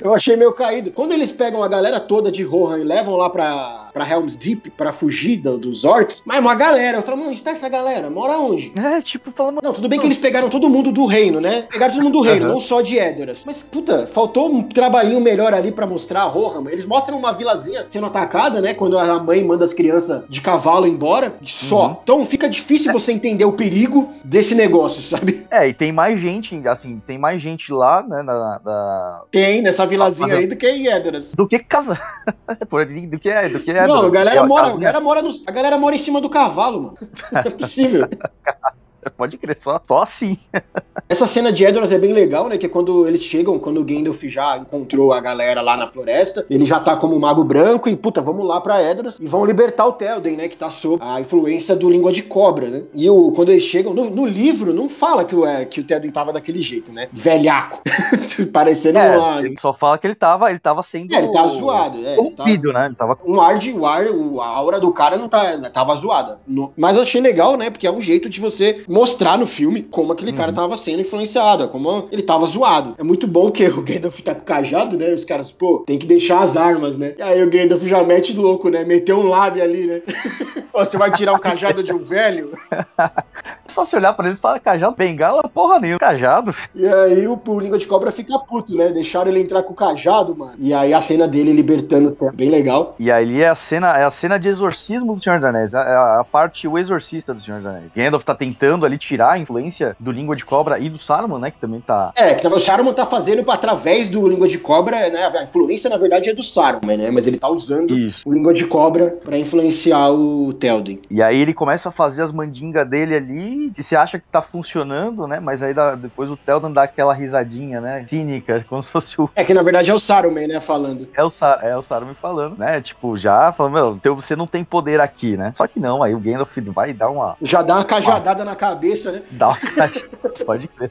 Eu achei meio caído. Quando eles pegam a galera toda de Rohan e levam lá pra, pra Helm's Deep pra fugir do, dos orcs, mas uma galera, eu falo, mano, onde tá essa galera? Mora onde? É, tipo, falando. Não, tudo bem que eles pegaram todo mundo do reino, né? Pegaram todo mundo do reino, uhum. não só de Edoras. Mas, puta, faltou um trabalhinho melhor ali pra mostrar a Rohan. Eles mostram uma vilazinha sendo atacada, né? Quando a mãe manda as crianças de cavalo embora. Só. Uhum. Então fica difícil você entender o perigo desse negócio, sabe? É, e tem mais gente, assim, tem mais gente lá, né? Na, na... Tem, nessa vilazinha aí do que em Edoras. Do que casa. do que é, do que é. Não, a galera mora, a galera mora, no, a galera mora em cima do cavalo, mano. Não é possível. Pode crer, só, só assim. Essa cena de Edoras é bem legal, né? Que é quando eles chegam, quando o Gandalf já encontrou a galera lá na floresta, ele já tá como mago branco e, puta, vamos lá pra Edoras e vão libertar o Telden, né? Que tá sob a influência do Língua de Cobra, né? E o, quando eles chegam, no, no livro, não fala que o, é, que o Telden tava daquele jeito, né? Velhaco. Parecendo é. Ele só fala que ele tava, ele tava sendo... É, ele tava zoado. É, corrompido, né? Ele tava... Um ar de... O ar, a aura do cara não tá... Tava zoada. No, mas eu achei legal, né? Porque é um jeito de você mostrar no filme como aquele uhum. cara tava sendo influenciado, como ele tava zoado. É muito bom que o Gandalf tá com o cajado, né? Os caras, pô, tem que deixar as armas, né? E aí o Gandalf já mete louco, né? Meteu um lábio ali, né? Você vai tirar um cajado de um velho? Só se olhar pra eles e falar, cajado, bengala, porra nenhuma, cajado. E aí o, o Língua de Cobra fica puto, né? Deixaram ele entrar com o cajado, mano. E aí a cena dele libertando o tempo, bem legal. E aí é a cena, é a cena de exorcismo do Senhor dos Anéis, é a, a parte, o exorcista do Senhor dos Anéis. Gandalf tá tentando ali tirar a influência do Língua de Cobra e do Saruman, né, que também tá... É, que o Saruman tá fazendo através do Língua de Cobra, né? A influência, na verdade, é do Saruman, né? Mas ele tá usando Isso. o Língua de Cobra pra influenciar o Telden. E aí ele começa a fazer as mandingas dele ali, e você acha que tá funcionando, né? Mas aí dá, depois o Telden dá aquela risadinha, né? Cínica, como se fosse o. É que na verdade é o Saruman, né? Falando. É o, Sar é o Saruman falando, né? Tipo, já falando, meu, você não tem poder aqui, né? Só que não, aí o Gandalf vai dar uma. Já dá uma cajadada uma... na cabeça, né? Dá uma cajadada. Pode crer.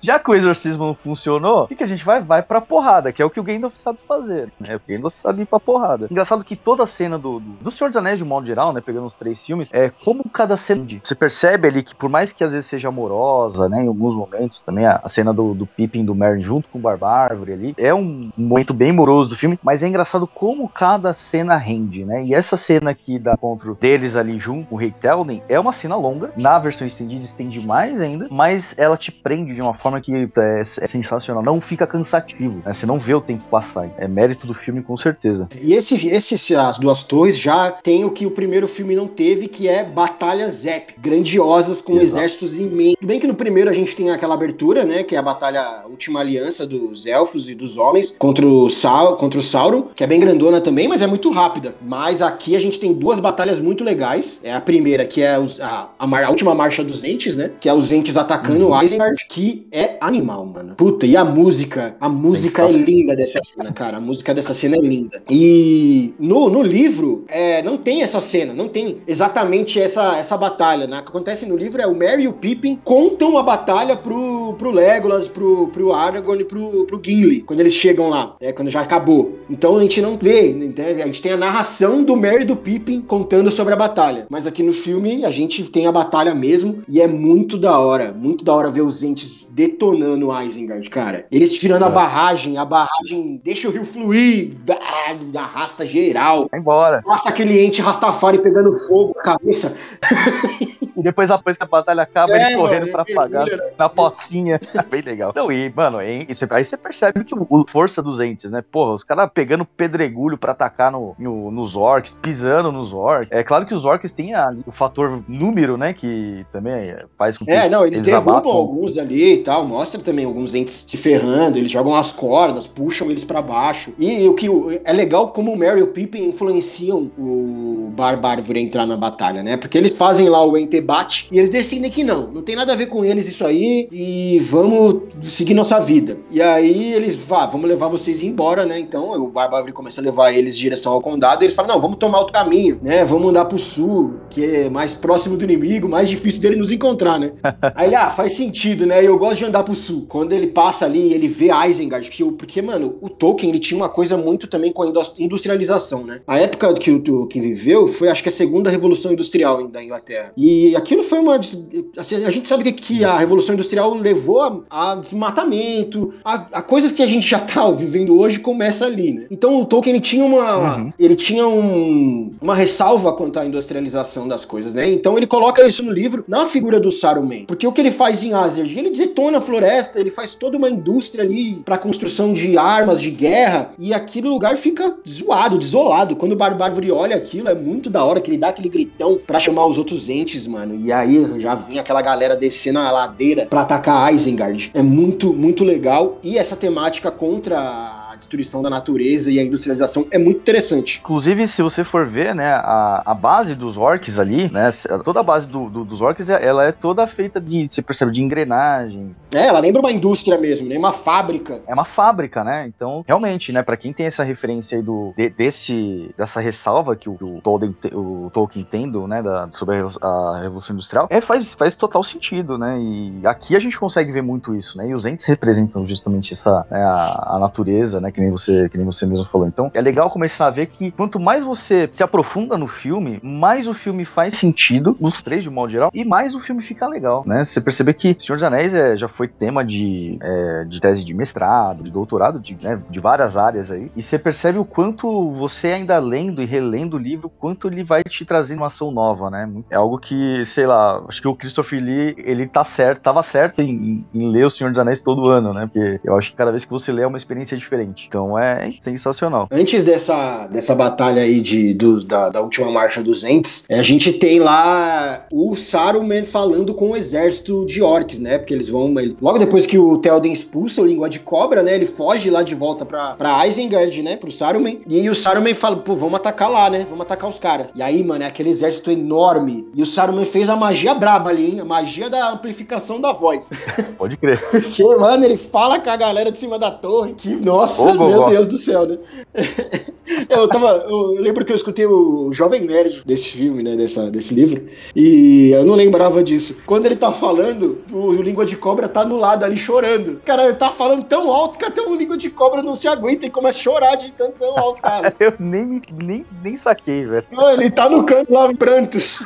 já que o exorcismo não funcionou, o que, que a gente vai? Vai pra porrada, que é o que o Gandalf sabe fazer, né? O Gandalf sabe ir pra porrada. Engraçado que toda a cena do, do, do Senhor dos Anéis, de um modo geral, né? Pegando os três filmes, é como cada cena. Você percebe ali que, por mais que às vezes seja amorosa, né? Em alguns momentos também, a, a cena do, do Pippin do Merlin junto com o Barbárvore ali, é um momento bem moroso do filme, mas é engraçado como cada cena rende, né? E essa cena aqui da encontro deles ali junto com o Rei Telden é uma cena longa. Na versão estendida, estende mais ainda, mas ela te prende de uma forma que é, é sensacional. Não fica cansativo, né? Você não vê o tempo passar. É mérito do filme, com certeza. E esse, esse As Duas Torres já tem o que o primeiro filme não teve, que é batalhas épicas, grandiosas, com Exato. exércitos imensos. Bem que no primeiro a gente tem aquela abertura, né? Que é a batalha Última Aliança dos Elfos e dos Homens contra o, Sau contra o Sauron, que é bem grandona também, mas é muito rápida. Mas aqui a gente tem duas batalhas muito legais. É a primeira, que é os, a, a, a, última marcha dos Entes, né? Que é os Entes atacando uhum. o Isengard, que é animal, mano. Puta, e a música? A música é linda dessa cena, cara. A música dessa cena é linda. E no, no livro, é, não tem essa cena, não tem exatamente essa, essa batalha, né? O que acontece no livro é o Merry e o Pippin contam a batalha pro, pro Legolas, pro, pro Aragorn e pro, pro Gimli, quando eles chegam lá, é, quando já acabou. Então a gente não vê, entende? a gente tem a narração do Merry e do Pippin contando sobre a batalha. Mas aqui no filme a gente tem a batalha mesmo e é muito da hora, muito da hora ver os entes detonando o Isengard, cara. Eles tirando é. a barragem, a barragem deixa o rio fluir, arrasta geral. Vai embora. Passa aquele ente Rastafari pegando fogo na cabeça. E depois, depois que a batalha acaba, é, ele correndo mano, pra apagar né? na pocinha. Bem legal. Não, e, mano, aí você percebe que o, força dos entes, né? Porra, os caras pegando pedregulho pra atacar no, no, nos orcs, pisando nos orcs. É claro que os orcs têm ali o fator número, né? Que também faz com que. É, não, eles, eles derrubam abatam. alguns ali e tal. Mostra também alguns entes se ferrando. Eles jogam as cordas, puxam eles pra baixo. E o que é legal como o Mary e o Pippin influenciam o Barbárvore a entrar na batalha, né? Porque eles fazem lá o ente debate e eles decidem que não, não tem nada a ver com eles isso aí e vamos seguir nossa vida. E aí eles, vá, vamos levar vocês embora, né? Então o Barbárvore começa a levar eles em direção ao condado e eles falam, não, vamos tomar outro caminho, né? Vamos andar pro sul, que é mais próximo do inimigo, mais difícil dele nos encontrar, né? aí ele, ah, faz sentido, né? Eu gosto de andar pro sul. Quando ele passa ali, ele vê Isengard, que o, porque, mano, o Tolkien, ele tinha uma coisa muito também com a industrialização, né? A época que o Tolkien viveu foi, acho que a segunda revolução industrial da Inglaterra. E aquilo foi uma. Assim, a gente sabe que, que a Revolução Industrial levou a, a desmatamento, a, a, coisas que a gente já tá vivendo hoje começa ali, né? Então o Tolkien ele tinha uma. Uhum. Ele tinha um, uma ressalva quanto à industrialização das coisas, né? Então ele coloca isso no livro na figura do Saruman. Porque o que ele faz em Asgard? Ele detona a floresta, ele faz toda uma indústria ali para construção de armas de guerra e aquele lugar fica zoado, desolado. Quando o Barbárvore olha aquilo, é muito da hora que ele dá aquele gritão para chamar os outros entes, mano. E aí já vem aquela galera descendo a ladeira para atacar Isengard. É muito, muito legal. E essa temática contra destruição da natureza e a industrialização é muito interessante. Inclusive, se você for ver, né, a, a base dos orcs ali, né, toda a base do, do, dos orcs, ela é toda feita de, você percebe, de engrenagens. É, ela lembra uma indústria mesmo, né, uma fábrica. É uma fábrica, né, então, realmente, né, para quem tem essa referência aí do, de, desse, dessa ressalva que o, o, Tolkien, o Tolkien tendo, né, da, sobre a, a Revolução Industrial, é, faz, faz total sentido, né, e aqui a gente consegue ver muito isso, né, e os entes representam justamente essa, né, a, a natureza, né, Que nem você, que nem você mesmo falou. Então, é legal começar a ver que quanto mais você se aprofunda no filme, mais o filme faz sentido, os três de modo geral, e mais o filme fica legal, né? Você perceber que Senhor dos Anéis é, já foi tema de, é, de tese de mestrado, de doutorado, de, né, de várias áreas aí, e você percebe o quanto você ainda lendo e relendo o livro, quanto ele vai te trazer uma ação nova, né? É algo que, sei lá, acho que o Christopher Lee, ele tá certo, tava certo em, em ler O Senhor dos Anéis todo ano, né? Porque eu acho que cada vez que você lê é uma experiência diferente. Então é sensacional. Antes dessa, dessa batalha aí de, do, da, da última marcha dos Ents, a gente tem lá o Saruman falando com o exército de orcs, né? Porque eles vão. Ele, logo depois que o Théoden expulsa o língua de cobra, né? Ele foge lá de volta pra, pra Isengard, né? Pro Saruman. E o Saruman fala, pô, vamos atacar lá, né? Vamos atacar os caras. E aí, mano, é aquele exército enorme. E o Saruman fez a magia braba ali, hein? A magia da amplificação da voz. Pode crer. Porque, mano, ele fala com a galera de cima da torre. Que, nossa, Ô, meu Deus do céu, né? eu tava. Eu lembro que eu escutei o Jovem Nerd desse filme, né? Dessa, desse livro. E eu não lembrava disso. Quando ele tá falando, o, Língua de Cobra tá no lado ali chorando. Cara, ele tá falando tão alto que até o Língua de Cobra não se aguenta e começa a chorar de tanto tão alto, cara. eu nem, nem, nem saquei, velho. Ele tá no canto lá em prantos.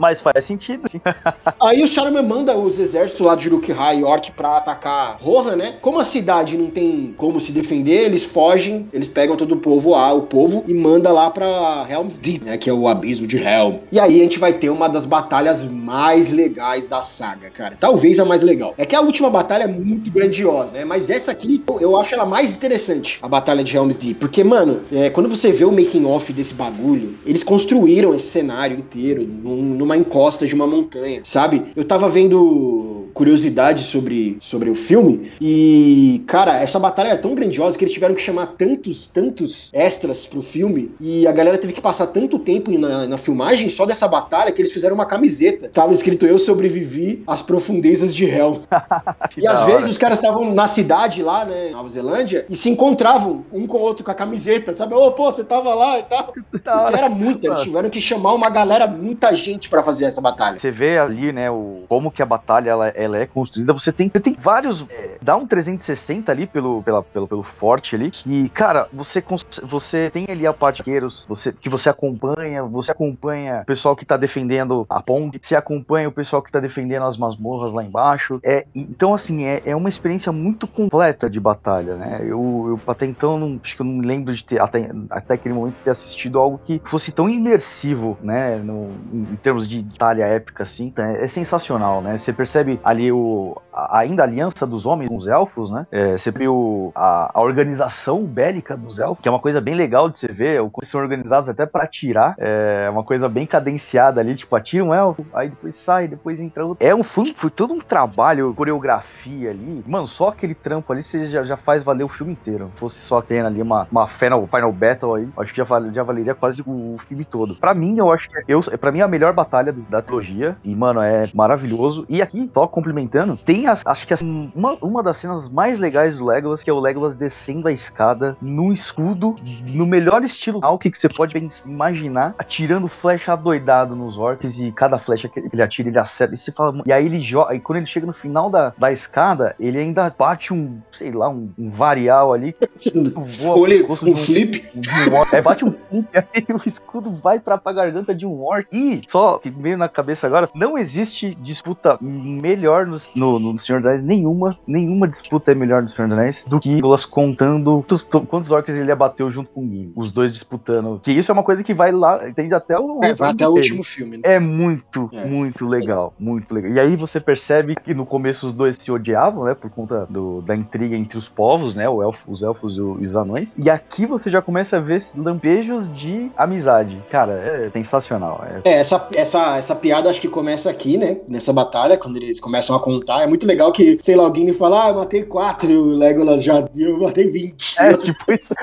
Mas faz sentido, sim. Aí o Saruman manda os exércitos lá de Uruk-hai e Orc pra atacar Rohan, né? Como a cidade não tem como se defender, eles fogem, eles pegam todo o povo lá, o povo, e manda lá pra Helm's Deep, né? Que é o abismo de Helm. E aí a gente vai ter uma das batalhas mais legais da saga, cara. Talvez a mais legal. É que a última batalha é muito grandiosa, né? Mas essa aqui, eu acho ela mais interessante, a batalha de Helm's Deep. Porque, mano, é, quando você vê o making off desse bagulho, eles construíram esse cenário inteiro num, numa encosta de uma montanha, sabe? Eu tava vendo curiosidade sobre, sobre o filme e, cara, essa batalha é tão grandiosa que eles tiveram que chamar tantos, tantos extras pro filme e a galera teve que passar tanto tempo na, na filmagem só dessa batalha que eles fizeram uma camiseta. Tava escrito Eu sobrevivi às profundezas de Hell. e às vezes os caras estavam na cidade lá, né, Nova Zelândia, e se encontravam um com o outro com a camiseta, sabe? Ô, oh, pô, você tava lá e tal. Porque era muita, eles tiveram que chamar uma galera, muita gente para fazer essa batalha. Você vê ali, né, o, como que a batalha ela, ela é construída. Você tem, você tem vários. É, dá um 360 ali pelo, pela, pelo, pelo forte ali. E, cara, você, você tem ali a parte você, que você acompanha. Você acompanha o pessoal que tá defendendo a ponte. Você acompanha o pessoal que tá defendendo as masmorras lá embaixo. É, então, assim, é, é uma experiência muito completa de batalha, né? Eu, eu até então não, acho que eu não me lembro de ter, até, até aquele momento, ter assistido algo que fosse tão imersivo, né? No, em termos de batalha épica, assim. É, é sensacional, né? Você percebe ali o, ainda a aliança dos homens com os elfos, né? É, você viu a, a, organização bélica dos elfos, que é uma coisa bem legal de você ver. Eles são organizados até para atirar. É uma coisa bem cadenciada ali, tipo, atira um elfo, aí depois sai, depois entra outro. É um foi, foi todo um trabalho, coreografia ali. Mano, só aquele trampo ali você já, já faz valer o filme inteiro. Se fosse só tendo ali uma, uma final, final battle aí, acho que já, já valeria quase o, o filme todo. Para mim, eu acho que eu, para mim é a melhor batalha do, da trilogia. E, mano, é maravilhoso. E aqui, só complementando, tem as, acho que assim, uma, uma das cenas mais legais do Legolas, que é o Legolas descendo a escada no escudo, no melhor estilo que você pode imaginar, atirando flecha adoidado nos orcs e cada flecha que ele atira, ele acerta. E você fala, e aí ele joga, e quando ele chega no final da, da escada, ele ainda bate um, sei lá, um, um varial ali. Voa ele, um, um flip. Um, um, é, bate um flip, aí o escudo vai pra, pra garganta de um orc. E, só que veio na cabeça agora, não existe disputa melhor no, no, no Senhor dos Anéis, nenhuma, nenhuma disputa é melhor no Senhor dos Anéis do que elas contando quantos, quantos orcs ele abateu junto com o Gimli. Os dois disputando. Que isso é uma coisa que vai lá, entende até o. É, vai até o último filme. Né? É muito, é. muito legal. Muito legal. E aí você percebe que no começo os dois se odiavam, né? Por conta do, da intriga entre os povos, né? O elfo, os elfos e os anões. E aqui você já começa a ver lampejos de amizade. Cara, é sensacional. É, é essa, essa, essa piada acho que começa aqui, né? Nessa batalha, quando eles começam a contar. É muito legal que, sei lá, alguém fala, ah, eu matei quatro, e o Legolas já eu matei 20. É, tipo isso.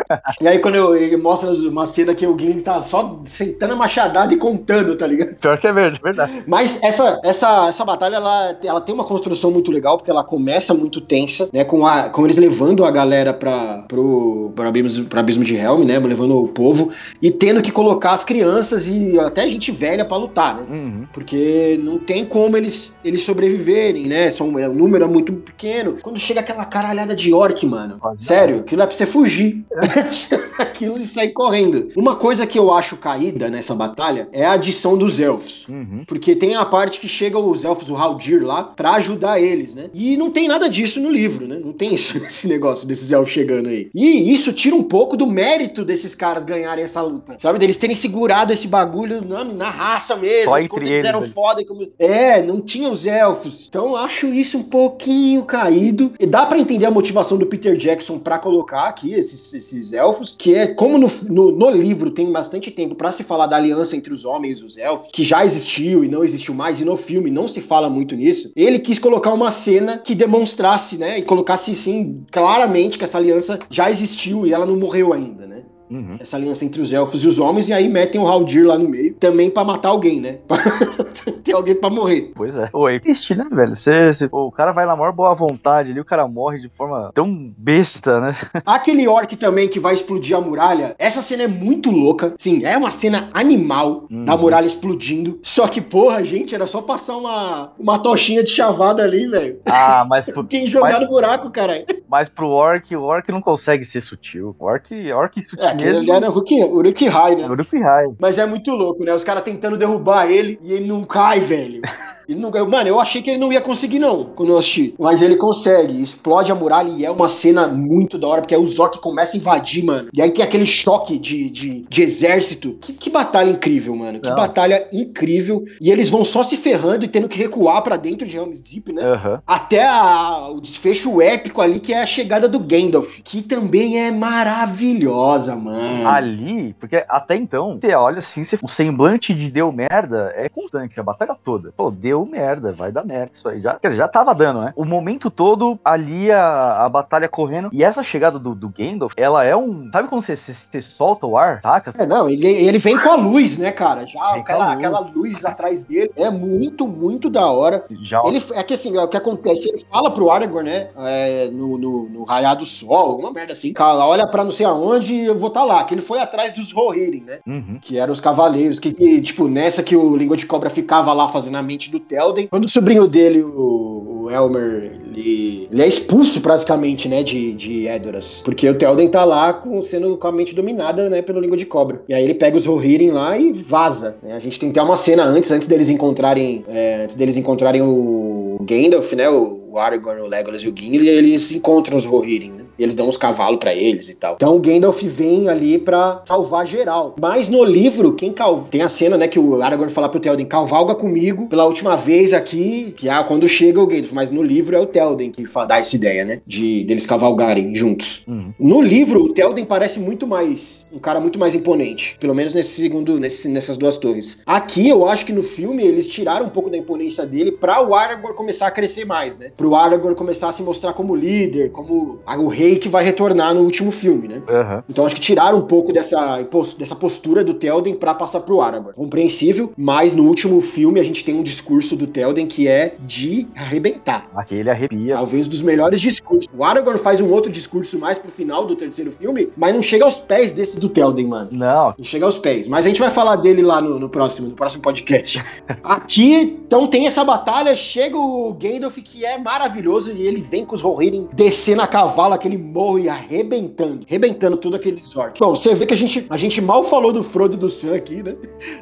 e aí quando eu, ele mostra uma cena que o Gimli tá só sentando a machadada e contando, tá ligado? Pior que é verdade. Mas essa, essa, essa batalha, ela, ela tem uma construção muito legal, porque ela começa muito tensa, né? Com, a, com eles levando a galera pra, pro, pro, abismo, pro abismo de Helm, né? Levando o povo e tendo que colocar as crianças e até gente velha pra lutar, né? Uhum. Porque não tem como eles, eles sobreviverem, né? São, né? O número é muito pequeno. Quando chega aquela caralhada de orc, mano. Sério, aquilo é pra você fugir. aquilo e sair correndo. Uma coisa que eu acho caída nessa batalha é a adição dos elfos. Uhum. Porque tem a parte que chegam os elfos, o Haldir lá, pra ajudar eles, né? E não tem nada disso no livro, né? Não tem isso, esse negócio desses elfos chegando aí. E isso tira um pouco do mérito desses caras ganharem essa luta. Sabe? Deles terem segurado esse bagulho na, na raça mesmo. Só entre eles eles, eram né? foda. Como... É, não tinha os elfos. Então eu acho isso um pouquinho caído. E dá pra entender a motivação do Peter Jackson pra colocar aqui esses, esses elfos, que é como no, no, no livro tem bastante tempo pra se falar da aliança entre os homens e os elfos, que já existiu e não existiu mais, e no filme não se fala muito nisso. Ele quis colocar uma cena que demonstrasse, né, e colocasse sim claramente que essa aliança já existiu e ela não morreu ainda, né? Uhum. Essa aliança entre os elfos e os homens, e aí metem o Haldir lá no meio, também pra matar alguém, né? Tem alguém pra morrer. Pois é. Oi, triste, né, velho? Você, você- pô, o cara vai na maior boa vontade ali, o cara morre de forma tão besta, né? Aquele orc também que vai explodir a muralha, essa cena é muito louca. Sim, é uma cena animal Uhum. da muralha explodindo. Só que, porra, gente, era só passar uma, uma tochinha de chavada ali, velho. Ah, mas, pro- Quem jogar mas, no buraco, caralho. mas pro orc, o orc não consegue ser sutil. O orc, orc sutil É, aquele ali era o Uruk-hai, né? Uruk-hai. Mas é muito louco, né? Os caras tentando derrubar ele e ele não cai, velho. Ele não caiu. Mano, eu achei que ele não ia conseguir, não, quando eu assisti. Mas ele consegue, explode a muralha e é uma cena muito da hora, porque aí o Zork começa a invadir, mano. E aí tem aquele choque de, de, de exército. Que, que batalha incrível, mano. Que Não. batalha incrível. E eles vão só se ferrando e tendo que recuar pra dentro de Helm's Deep, né? Aham. Até a- o desfecho épico ali, que é a chegada do Gandalf. Que também é maravilhosa, mano. Ali, porque até então, você olha assim, você- o semblante de deu merda é constante, a batalha toda. Pô, deu merda, vai dar merda isso aí. Já, quer dizer, já tava dando, né? O momento todo, ali a, a batalha correndo. E essa chegada do, do Gandalf, ela é um. Sabe quando você, você, você solta o ar, taca? É, não, ele, ele vem com a luz, né, cara? Já Vem aquela, luz. aquela luz atrás dele é muito, muito da hora. Já Ele, é que assim, é o que acontece, ele fala pro Aragorn, né, é, no, no, no raiar do sol, uma merda assim, cara, olha pra não sei aonde, eu vou estar lá, que ele foi atrás dos Rohirrim, né, Uhum. que eram os cavaleiros, que, que, tipo, nessa que o Língua de Cobra ficava lá fazendo a mente do Telden, quando o sobrinho dele, o, o Elmer, ele, ele é expulso praticamente, né, de, de Edoras, porque o Telden tá lá com, sendo com a mente dominada, né, pelo Língua de Cobra. E aí ele pega os Rohirrim lá e vaza, né, a gente tem até uma cena antes, antes deles encontrarem, é, antes deles encontrarem o Gandalf, né, o, o Aragorn, o Legolas e o Gimli, eles encontram os Rohirrim, né, e eles dão os cavalos pra eles e tal. Então o Gandalf vem ali pra salvar geral. Mas no livro, quem cal... tem a cena, né, que o Aragorn fala pro Telden, cavalga comigo pela última vez aqui, que é quando chega o Gandalf, mas no livro é o Telden que dá essa ideia, né, de deles cavalgarem juntos. Uhum. No livro, o Telden parece muito mais. Um cara muito mais imponente. Pelo menos nesse segundo. Nesse, nessas duas torres. Aqui, eu acho que no filme eles tiraram um pouco da imponência dele pra o Aragorn começar a crescer mais, né? Pro Aragorn começar a se mostrar como líder, como o rei que vai retornar no último filme, né? Aham. Então acho que tiraram um pouco dessa, dessa postura do Telden pra passar pro Aragorn. Compreensível, mas no último filme a gente tem um discurso do Telden que é de arrebentar. Aquele arrepia. Talvez dos melhores discursos. O Aragorn faz um outro discurso mais pro final do terceiro filme, mas não chega aos pés desse do Telden, mano. Não, Não chega aos pés. Mas a gente vai falar dele lá no, no próximo, no próximo podcast. Aqui, então tem essa batalha, chega o Gandalf, que é maravilhoso, e ele vem com os Rohirrim descendo a cavalo, aquele morro e arrebentando. Arrebentando tudo aquele orcs. Bom, você vê que a gente, a gente mal falou do Frodo e do Sam aqui, né?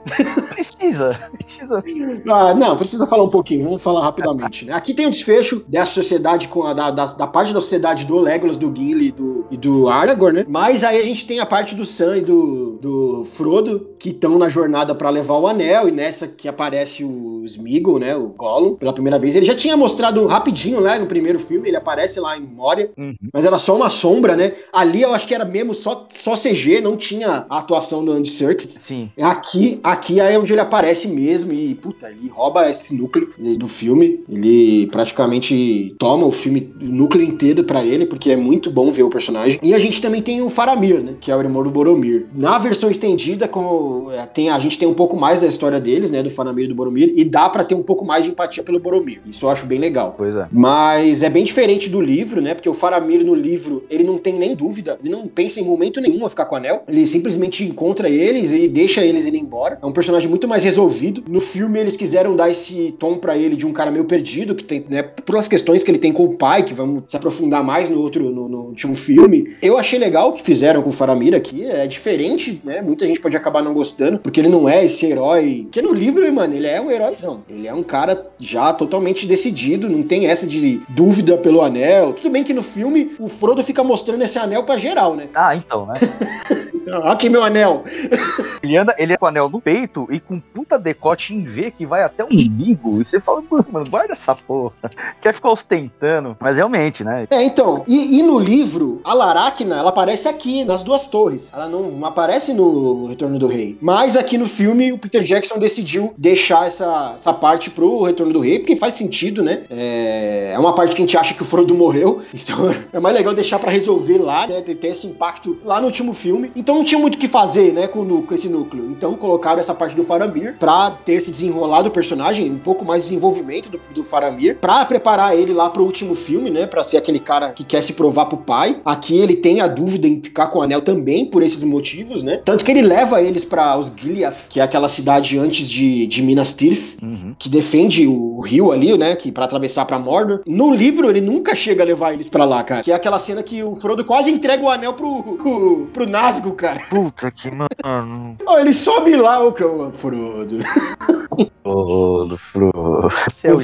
precisa. Precisa. Ah, não, precisa falar um pouquinho, vamos falar rapidamente, né? Aqui tem um desfecho dessa sociedade com a da, da, da parte da sociedade do Legolas, do Gimli e do, e do Aragorn, né? Mas aí a gente tem a parte do Sam e do, do Frodo, que estão na jornada pra levar o anel, e nessa que aparece o Smeagol, né? O Gollum, pela primeira vez. Ele já tinha mostrado rapidinho, né? No primeiro filme, ele aparece lá em Moria, Uhum. mas era só uma sombra, né? Ali eu acho que era mesmo só, só CG, não tinha a atuação do Andy Serkis. Sim. Aqui, aqui é onde ele aparece mesmo e, puta, ele rouba esse núcleo do filme. Ele praticamente toma o filme, o núcleo inteiro pra ele, porque é muito bom ver o personagem. E a gente também tem o Faramir, né? Que é o irmão do Boromir. Na versão estendida, com, é, tem, a gente tem um pouco mais da história deles, né? Do Faramir e do Boromir, e dá pra ter um pouco mais de empatia pelo Boromir. Isso eu acho bem legal. Pois é. Mas é bem diferente do livro, né? Porque o Faramir no livro, ele não tem nem dúvida, ele não pensa em momento nenhum a ficar com o anel. Ele simplesmente encontra eles e deixa eles irem embora. É um personagem muito mais resolvido. No filme, eles quiseram dar esse tom para ele de um cara meio perdido, que tem, né? Pelas questões que ele tem com o pai, que vamos se aprofundar mais no outro, no, no último filme. Eu achei legal o que fizeram com o Faramir aqui. É diferente, né? Muita gente pode acabar não gostando, porque ele não é esse herói. Porque no livro, mano, ele é um heróizão. Ele é um cara já totalmente decidido, não tem essa de dúvida pelo anel. Tudo bem que no filme o Frodo fica mostrando esse anel pra geral, né? Ah, então, né? aqui meu anel. ele anda, ele é com o anel no peito e com puta decote em V que vai até o umbigo. E você fala, mano, guarda essa porra. Quer ficar ostentando. Mas realmente, né? É, então. E, e no livro, a Laracna, ela aparece aqui, nas duas torres. Ela não aparece no Retorno do Rei. Mas aqui no filme, o Peter Jackson decidiu deixar essa, essa parte pro Retorno do Rei, porque faz sentido, né? É, é uma parte que a gente acha que o Frodo morreu. Então é mais legal deixar para resolver lá, né? Ter esse impacto lá no último filme. Então não tinha muito o que fazer, né? Com, com esse núcleo. Então colocaram essa parte do Faramir pra ter esse desenrolar do personagem, um pouco mais de desenvolvimento do, do Faramir, pra preparar ele lá pro último filme, né? Pra ser aquele cara que quer se provar pro pai. Aqui ele tem a dúvida em ficar com o anel também por esses motivos, né? Tanto que ele leva eles para os Gileath, que é aquela cidade antes de, de Minas Tirith, uhum. que defende o rio ali, né? Que para atravessar para Mordor. No livro ele nunca chega a levar eles para lá, cara. Que é aquela cena que o Frodo quase entrega o anel pro, pro, pro Nazgûl, cara. Puta que mano. oh, ele sobe lá, o cão, Frodo. Frodo, Frodo.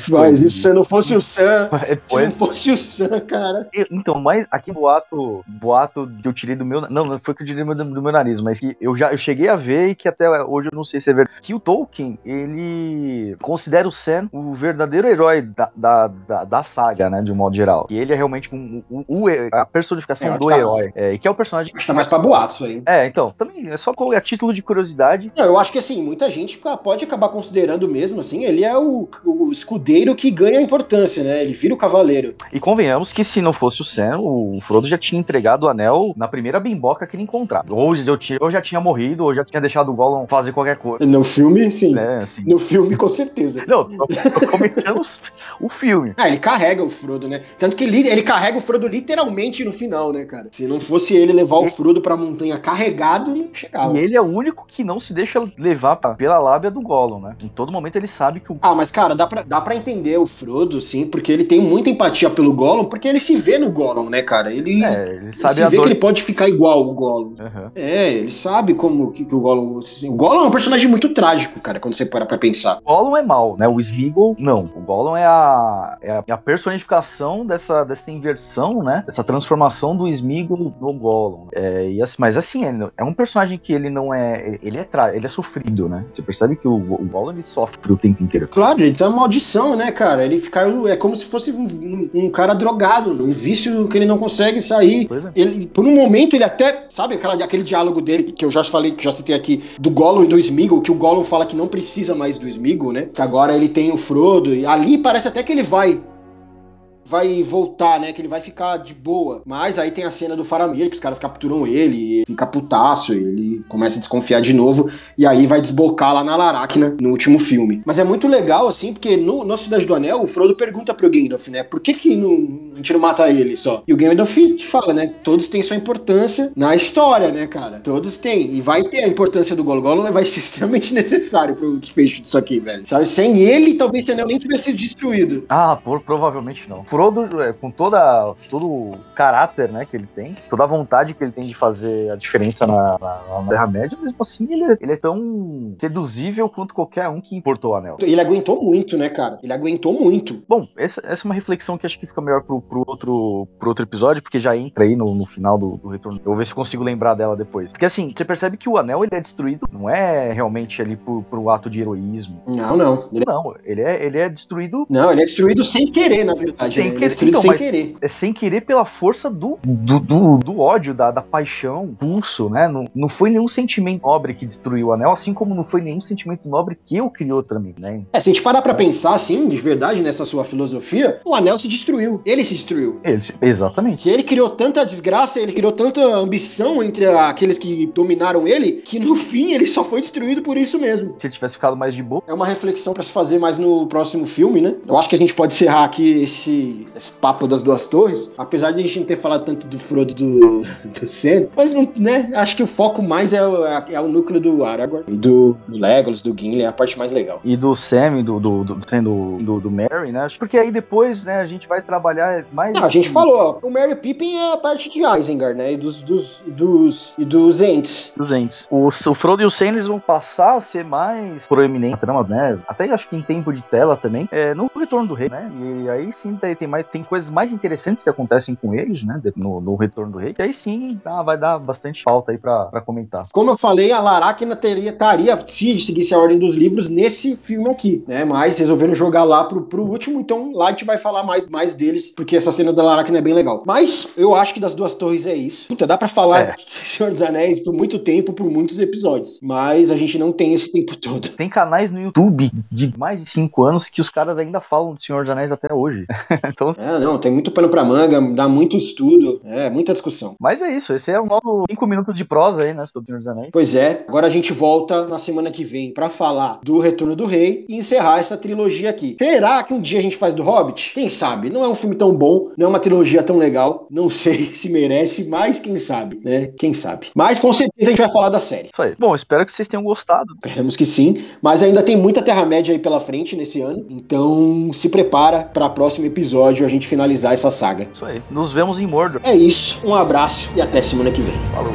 Mas isso se não fosse o Sam, se não fosse o Sam, cara. então, mas aqui boato, boato que eu tirei do meu, não, não foi que eu tirei do, do meu nariz, mas que eu já eu cheguei a ver e que até hoje eu não sei se é verdade, que o Tolkien, ele considera o Sam o verdadeiro herói da, da, da, da saga, né, de um modo geral. E ele é realmente um, um, um a personificação é, do tá, herói, é, que é o personagem... Acho que tá mais pra boato aí. É, então, também é só colocar título de curiosidade. Não, eu acho que assim, muita gente pode acabar considerando mesmo, assim, ele é o, o escudeiro que ganha importância, né, ele vira o cavaleiro. E convenhamos que se não fosse o Sam, o Frodo já tinha entregado o anel na primeira bimboca que ele encontrar. Ou eu, eu já tinha morrido, ou já tinha deixado o Gollum fazer qualquer coisa. No filme, sim. É, assim. No filme, com certeza. Não, tô, tô comentando o filme. Ah, ele carrega o Frodo, né? Tanto que ele, carrega o Frodo literalmente no final, né, cara? Se não fosse ele levar o Frodo pra montanha carregado, não chegava. E ele é o único que não se deixa levar pra, pela lábia do Gollum, né? Em todo momento ele sabe que o. Ah, mas cara, dá pra, dá pra entender o Frodo, sim, porque ele tem muita empatia pelo Gollum, porque ele se vê no Gollum, né, cara? Ele, é, ele sabe ele se vê dor... que ele pode ficar igual o Gollum. Uhum. É, ele sabe como que, que o Gollum. O Gollum é um personagem muito trágico, cara, quando você para pra pensar. O Gollum é mal, né? O Smeagol, não. O Gollum é a, é a, é a personificação dessa, dessa inversão, né? Dessa transformação do Smeagol no Gollum. É, e assim, mas assim, é um personagem que ele não é. Ele é, tra... ele é sofrido, né? Você percebe que o, o Gollum ele sofre o tempo inteiro. Claro, ele tem uma maldição, né, cara? Ele fica. É como se fosse um, um, cara drogado, um vício que ele não consegue sair. É. Ele, por um momento, ele até. Sabe aquela, aquele diálogo dele que eu já falei, que já citei aqui, do Gollum e do Smeagol, que o Gollum fala que não precisa mais do Smeagol, né? Que agora ele tem o Frodo. E ali parece até que ele vai vai voltar, né? Que ele vai ficar de boa. Mas aí tem a cena do Faramir, que os caras capturam ele, fica putaço, ele começa a desconfiar de novo, e aí vai desbocar lá na Laracna no último filme. Mas é muito legal, assim, porque no, no Cidade do Anel, o Frodo pergunta pro Gandalf, né? Por que que não, a gente não mata ele só? E o Gandalf fala, né? Todos têm sua importância na história, né, cara? Todos têm. E vai ter a importância do. Gollum vai ser extremamente necessário pro desfecho disso aqui, velho. Sabe? Sem ele, talvez esse anel nem tivesse sido destruído. Ah, por, provavelmente não. Frodo, é, com toda, todo o caráter né, que ele tem, toda a vontade que ele tem de fazer a diferença na, na, na Terra-média, mesmo assim ele é, ele é, tão seduzível quanto qualquer um que importou o anel. Ele aguentou muito, né, cara? Ele aguentou muito. Bom, essa, essa é uma reflexão que acho que fica melhor pro, pro, outro, pro outro episódio, porque já entra aí no, no final do, do, retorno. Eu vou ver se consigo lembrar dela depois. Porque assim, você percebe que o anel ele é destruído, não é realmente ali pro, pro ato de heroísmo. Não, não. Ele... Não, ele é, ele é destruído. Não, ele é destruído sem querer, na verdade. Sem né? querer então, sem querer. É sem querer pela força do, do, do, do ódio, da, da paixão, pulso, né? Não, não foi nenhum sentimento nobre que destruiu o anel, assim como não foi nenhum sentimento nobre que eu criou também, né? É, se a gente parar pra pensar assim, de verdade, nessa sua filosofia, o anel se destruiu. Ele se destruiu. Ele, exatamente. Que ele criou tanta desgraça, ele criou tanta ambição entre aqueles que dominaram ele, que no fim ele só foi destruído por isso mesmo. Se ele tivesse ficado mais de boa. É uma reflexão para se fazer mais no próximo filme, né? Eu acho que a gente pode encerrar aqui esse esse, esse papo das duas torres, apesar de a gente não ter falado tanto do Frodo do, do Sam, mas né, acho que o foco mais é, o- é, o núcleo do Aragorn e do, do Legolas, do Gimli, é a parte mais legal. E do Sam, do, do, do, do, do, Mary, né? Porque aí depois, né, a gente vai trabalhar mais. Não, a gente falou, ó, o Merry Pippin é a parte de Isengard, né, e dos, dos, dos, e dos Ents. Dos entes. O, o Frodo e o Sam eles vão passar a ser mais proeminentes, na trama, né? Até acho que em tempo de tela também. É, no Retorno do Rei, né? E aí sim tem, mais, tem coisas mais interessantes que acontecem com eles, né? No, no Retorno do Rei. E aí sim dá- vai dar bastante falta aí pra, pra comentar. Como eu falei, a Laracna teria, estaria, se seguisse a ordem dos livros, nesse filme aqui, né? Mas resolveram jogar lá pro, pro último, então lá a gente vai falar mais, mais deles, porque essa cena da Laracna é bem legal. Mas eu acho que das duas torres é isso. Puta, dá pra falar É. Senhor dos Anéis por muito tempo, por muitos episódios. Mas a gente não tem esse tempo todo. Tem canais no YouTube de mais de 5 anos que os caras ainda falam do Senhor dos Anéis até hoje. então, É, não, tem muito pano pra manga, dá muito estudo, é, muita discussão. mas é isso. Esse é o novo 5 minutos de prosa aí, né? Sobre o dos Anéis. Pois é, agora a gente volta na semana que vem pra falar do Retorno do Rei e encerrar essa trilogia aqui. Será que um dia a gente faz do Hobbit? Quem sabe? Não é um filme tão bom, não é uma trilogia tão legal, não sei se merece, mas quem sabe, né? Quem sabe. Mas com certeza a gente vai falar da série. Isso aí. Bom, espero que vocês tenham gostado. Esperamos que sim, mas ainda tem muita Terra-média aí pela frente nesse ano, então se prepara para próximo episódio a gente finalizar essa saga. Isso aí. Nos vemos em Mordor. É isso, um abraço e até semana que vem. Falou.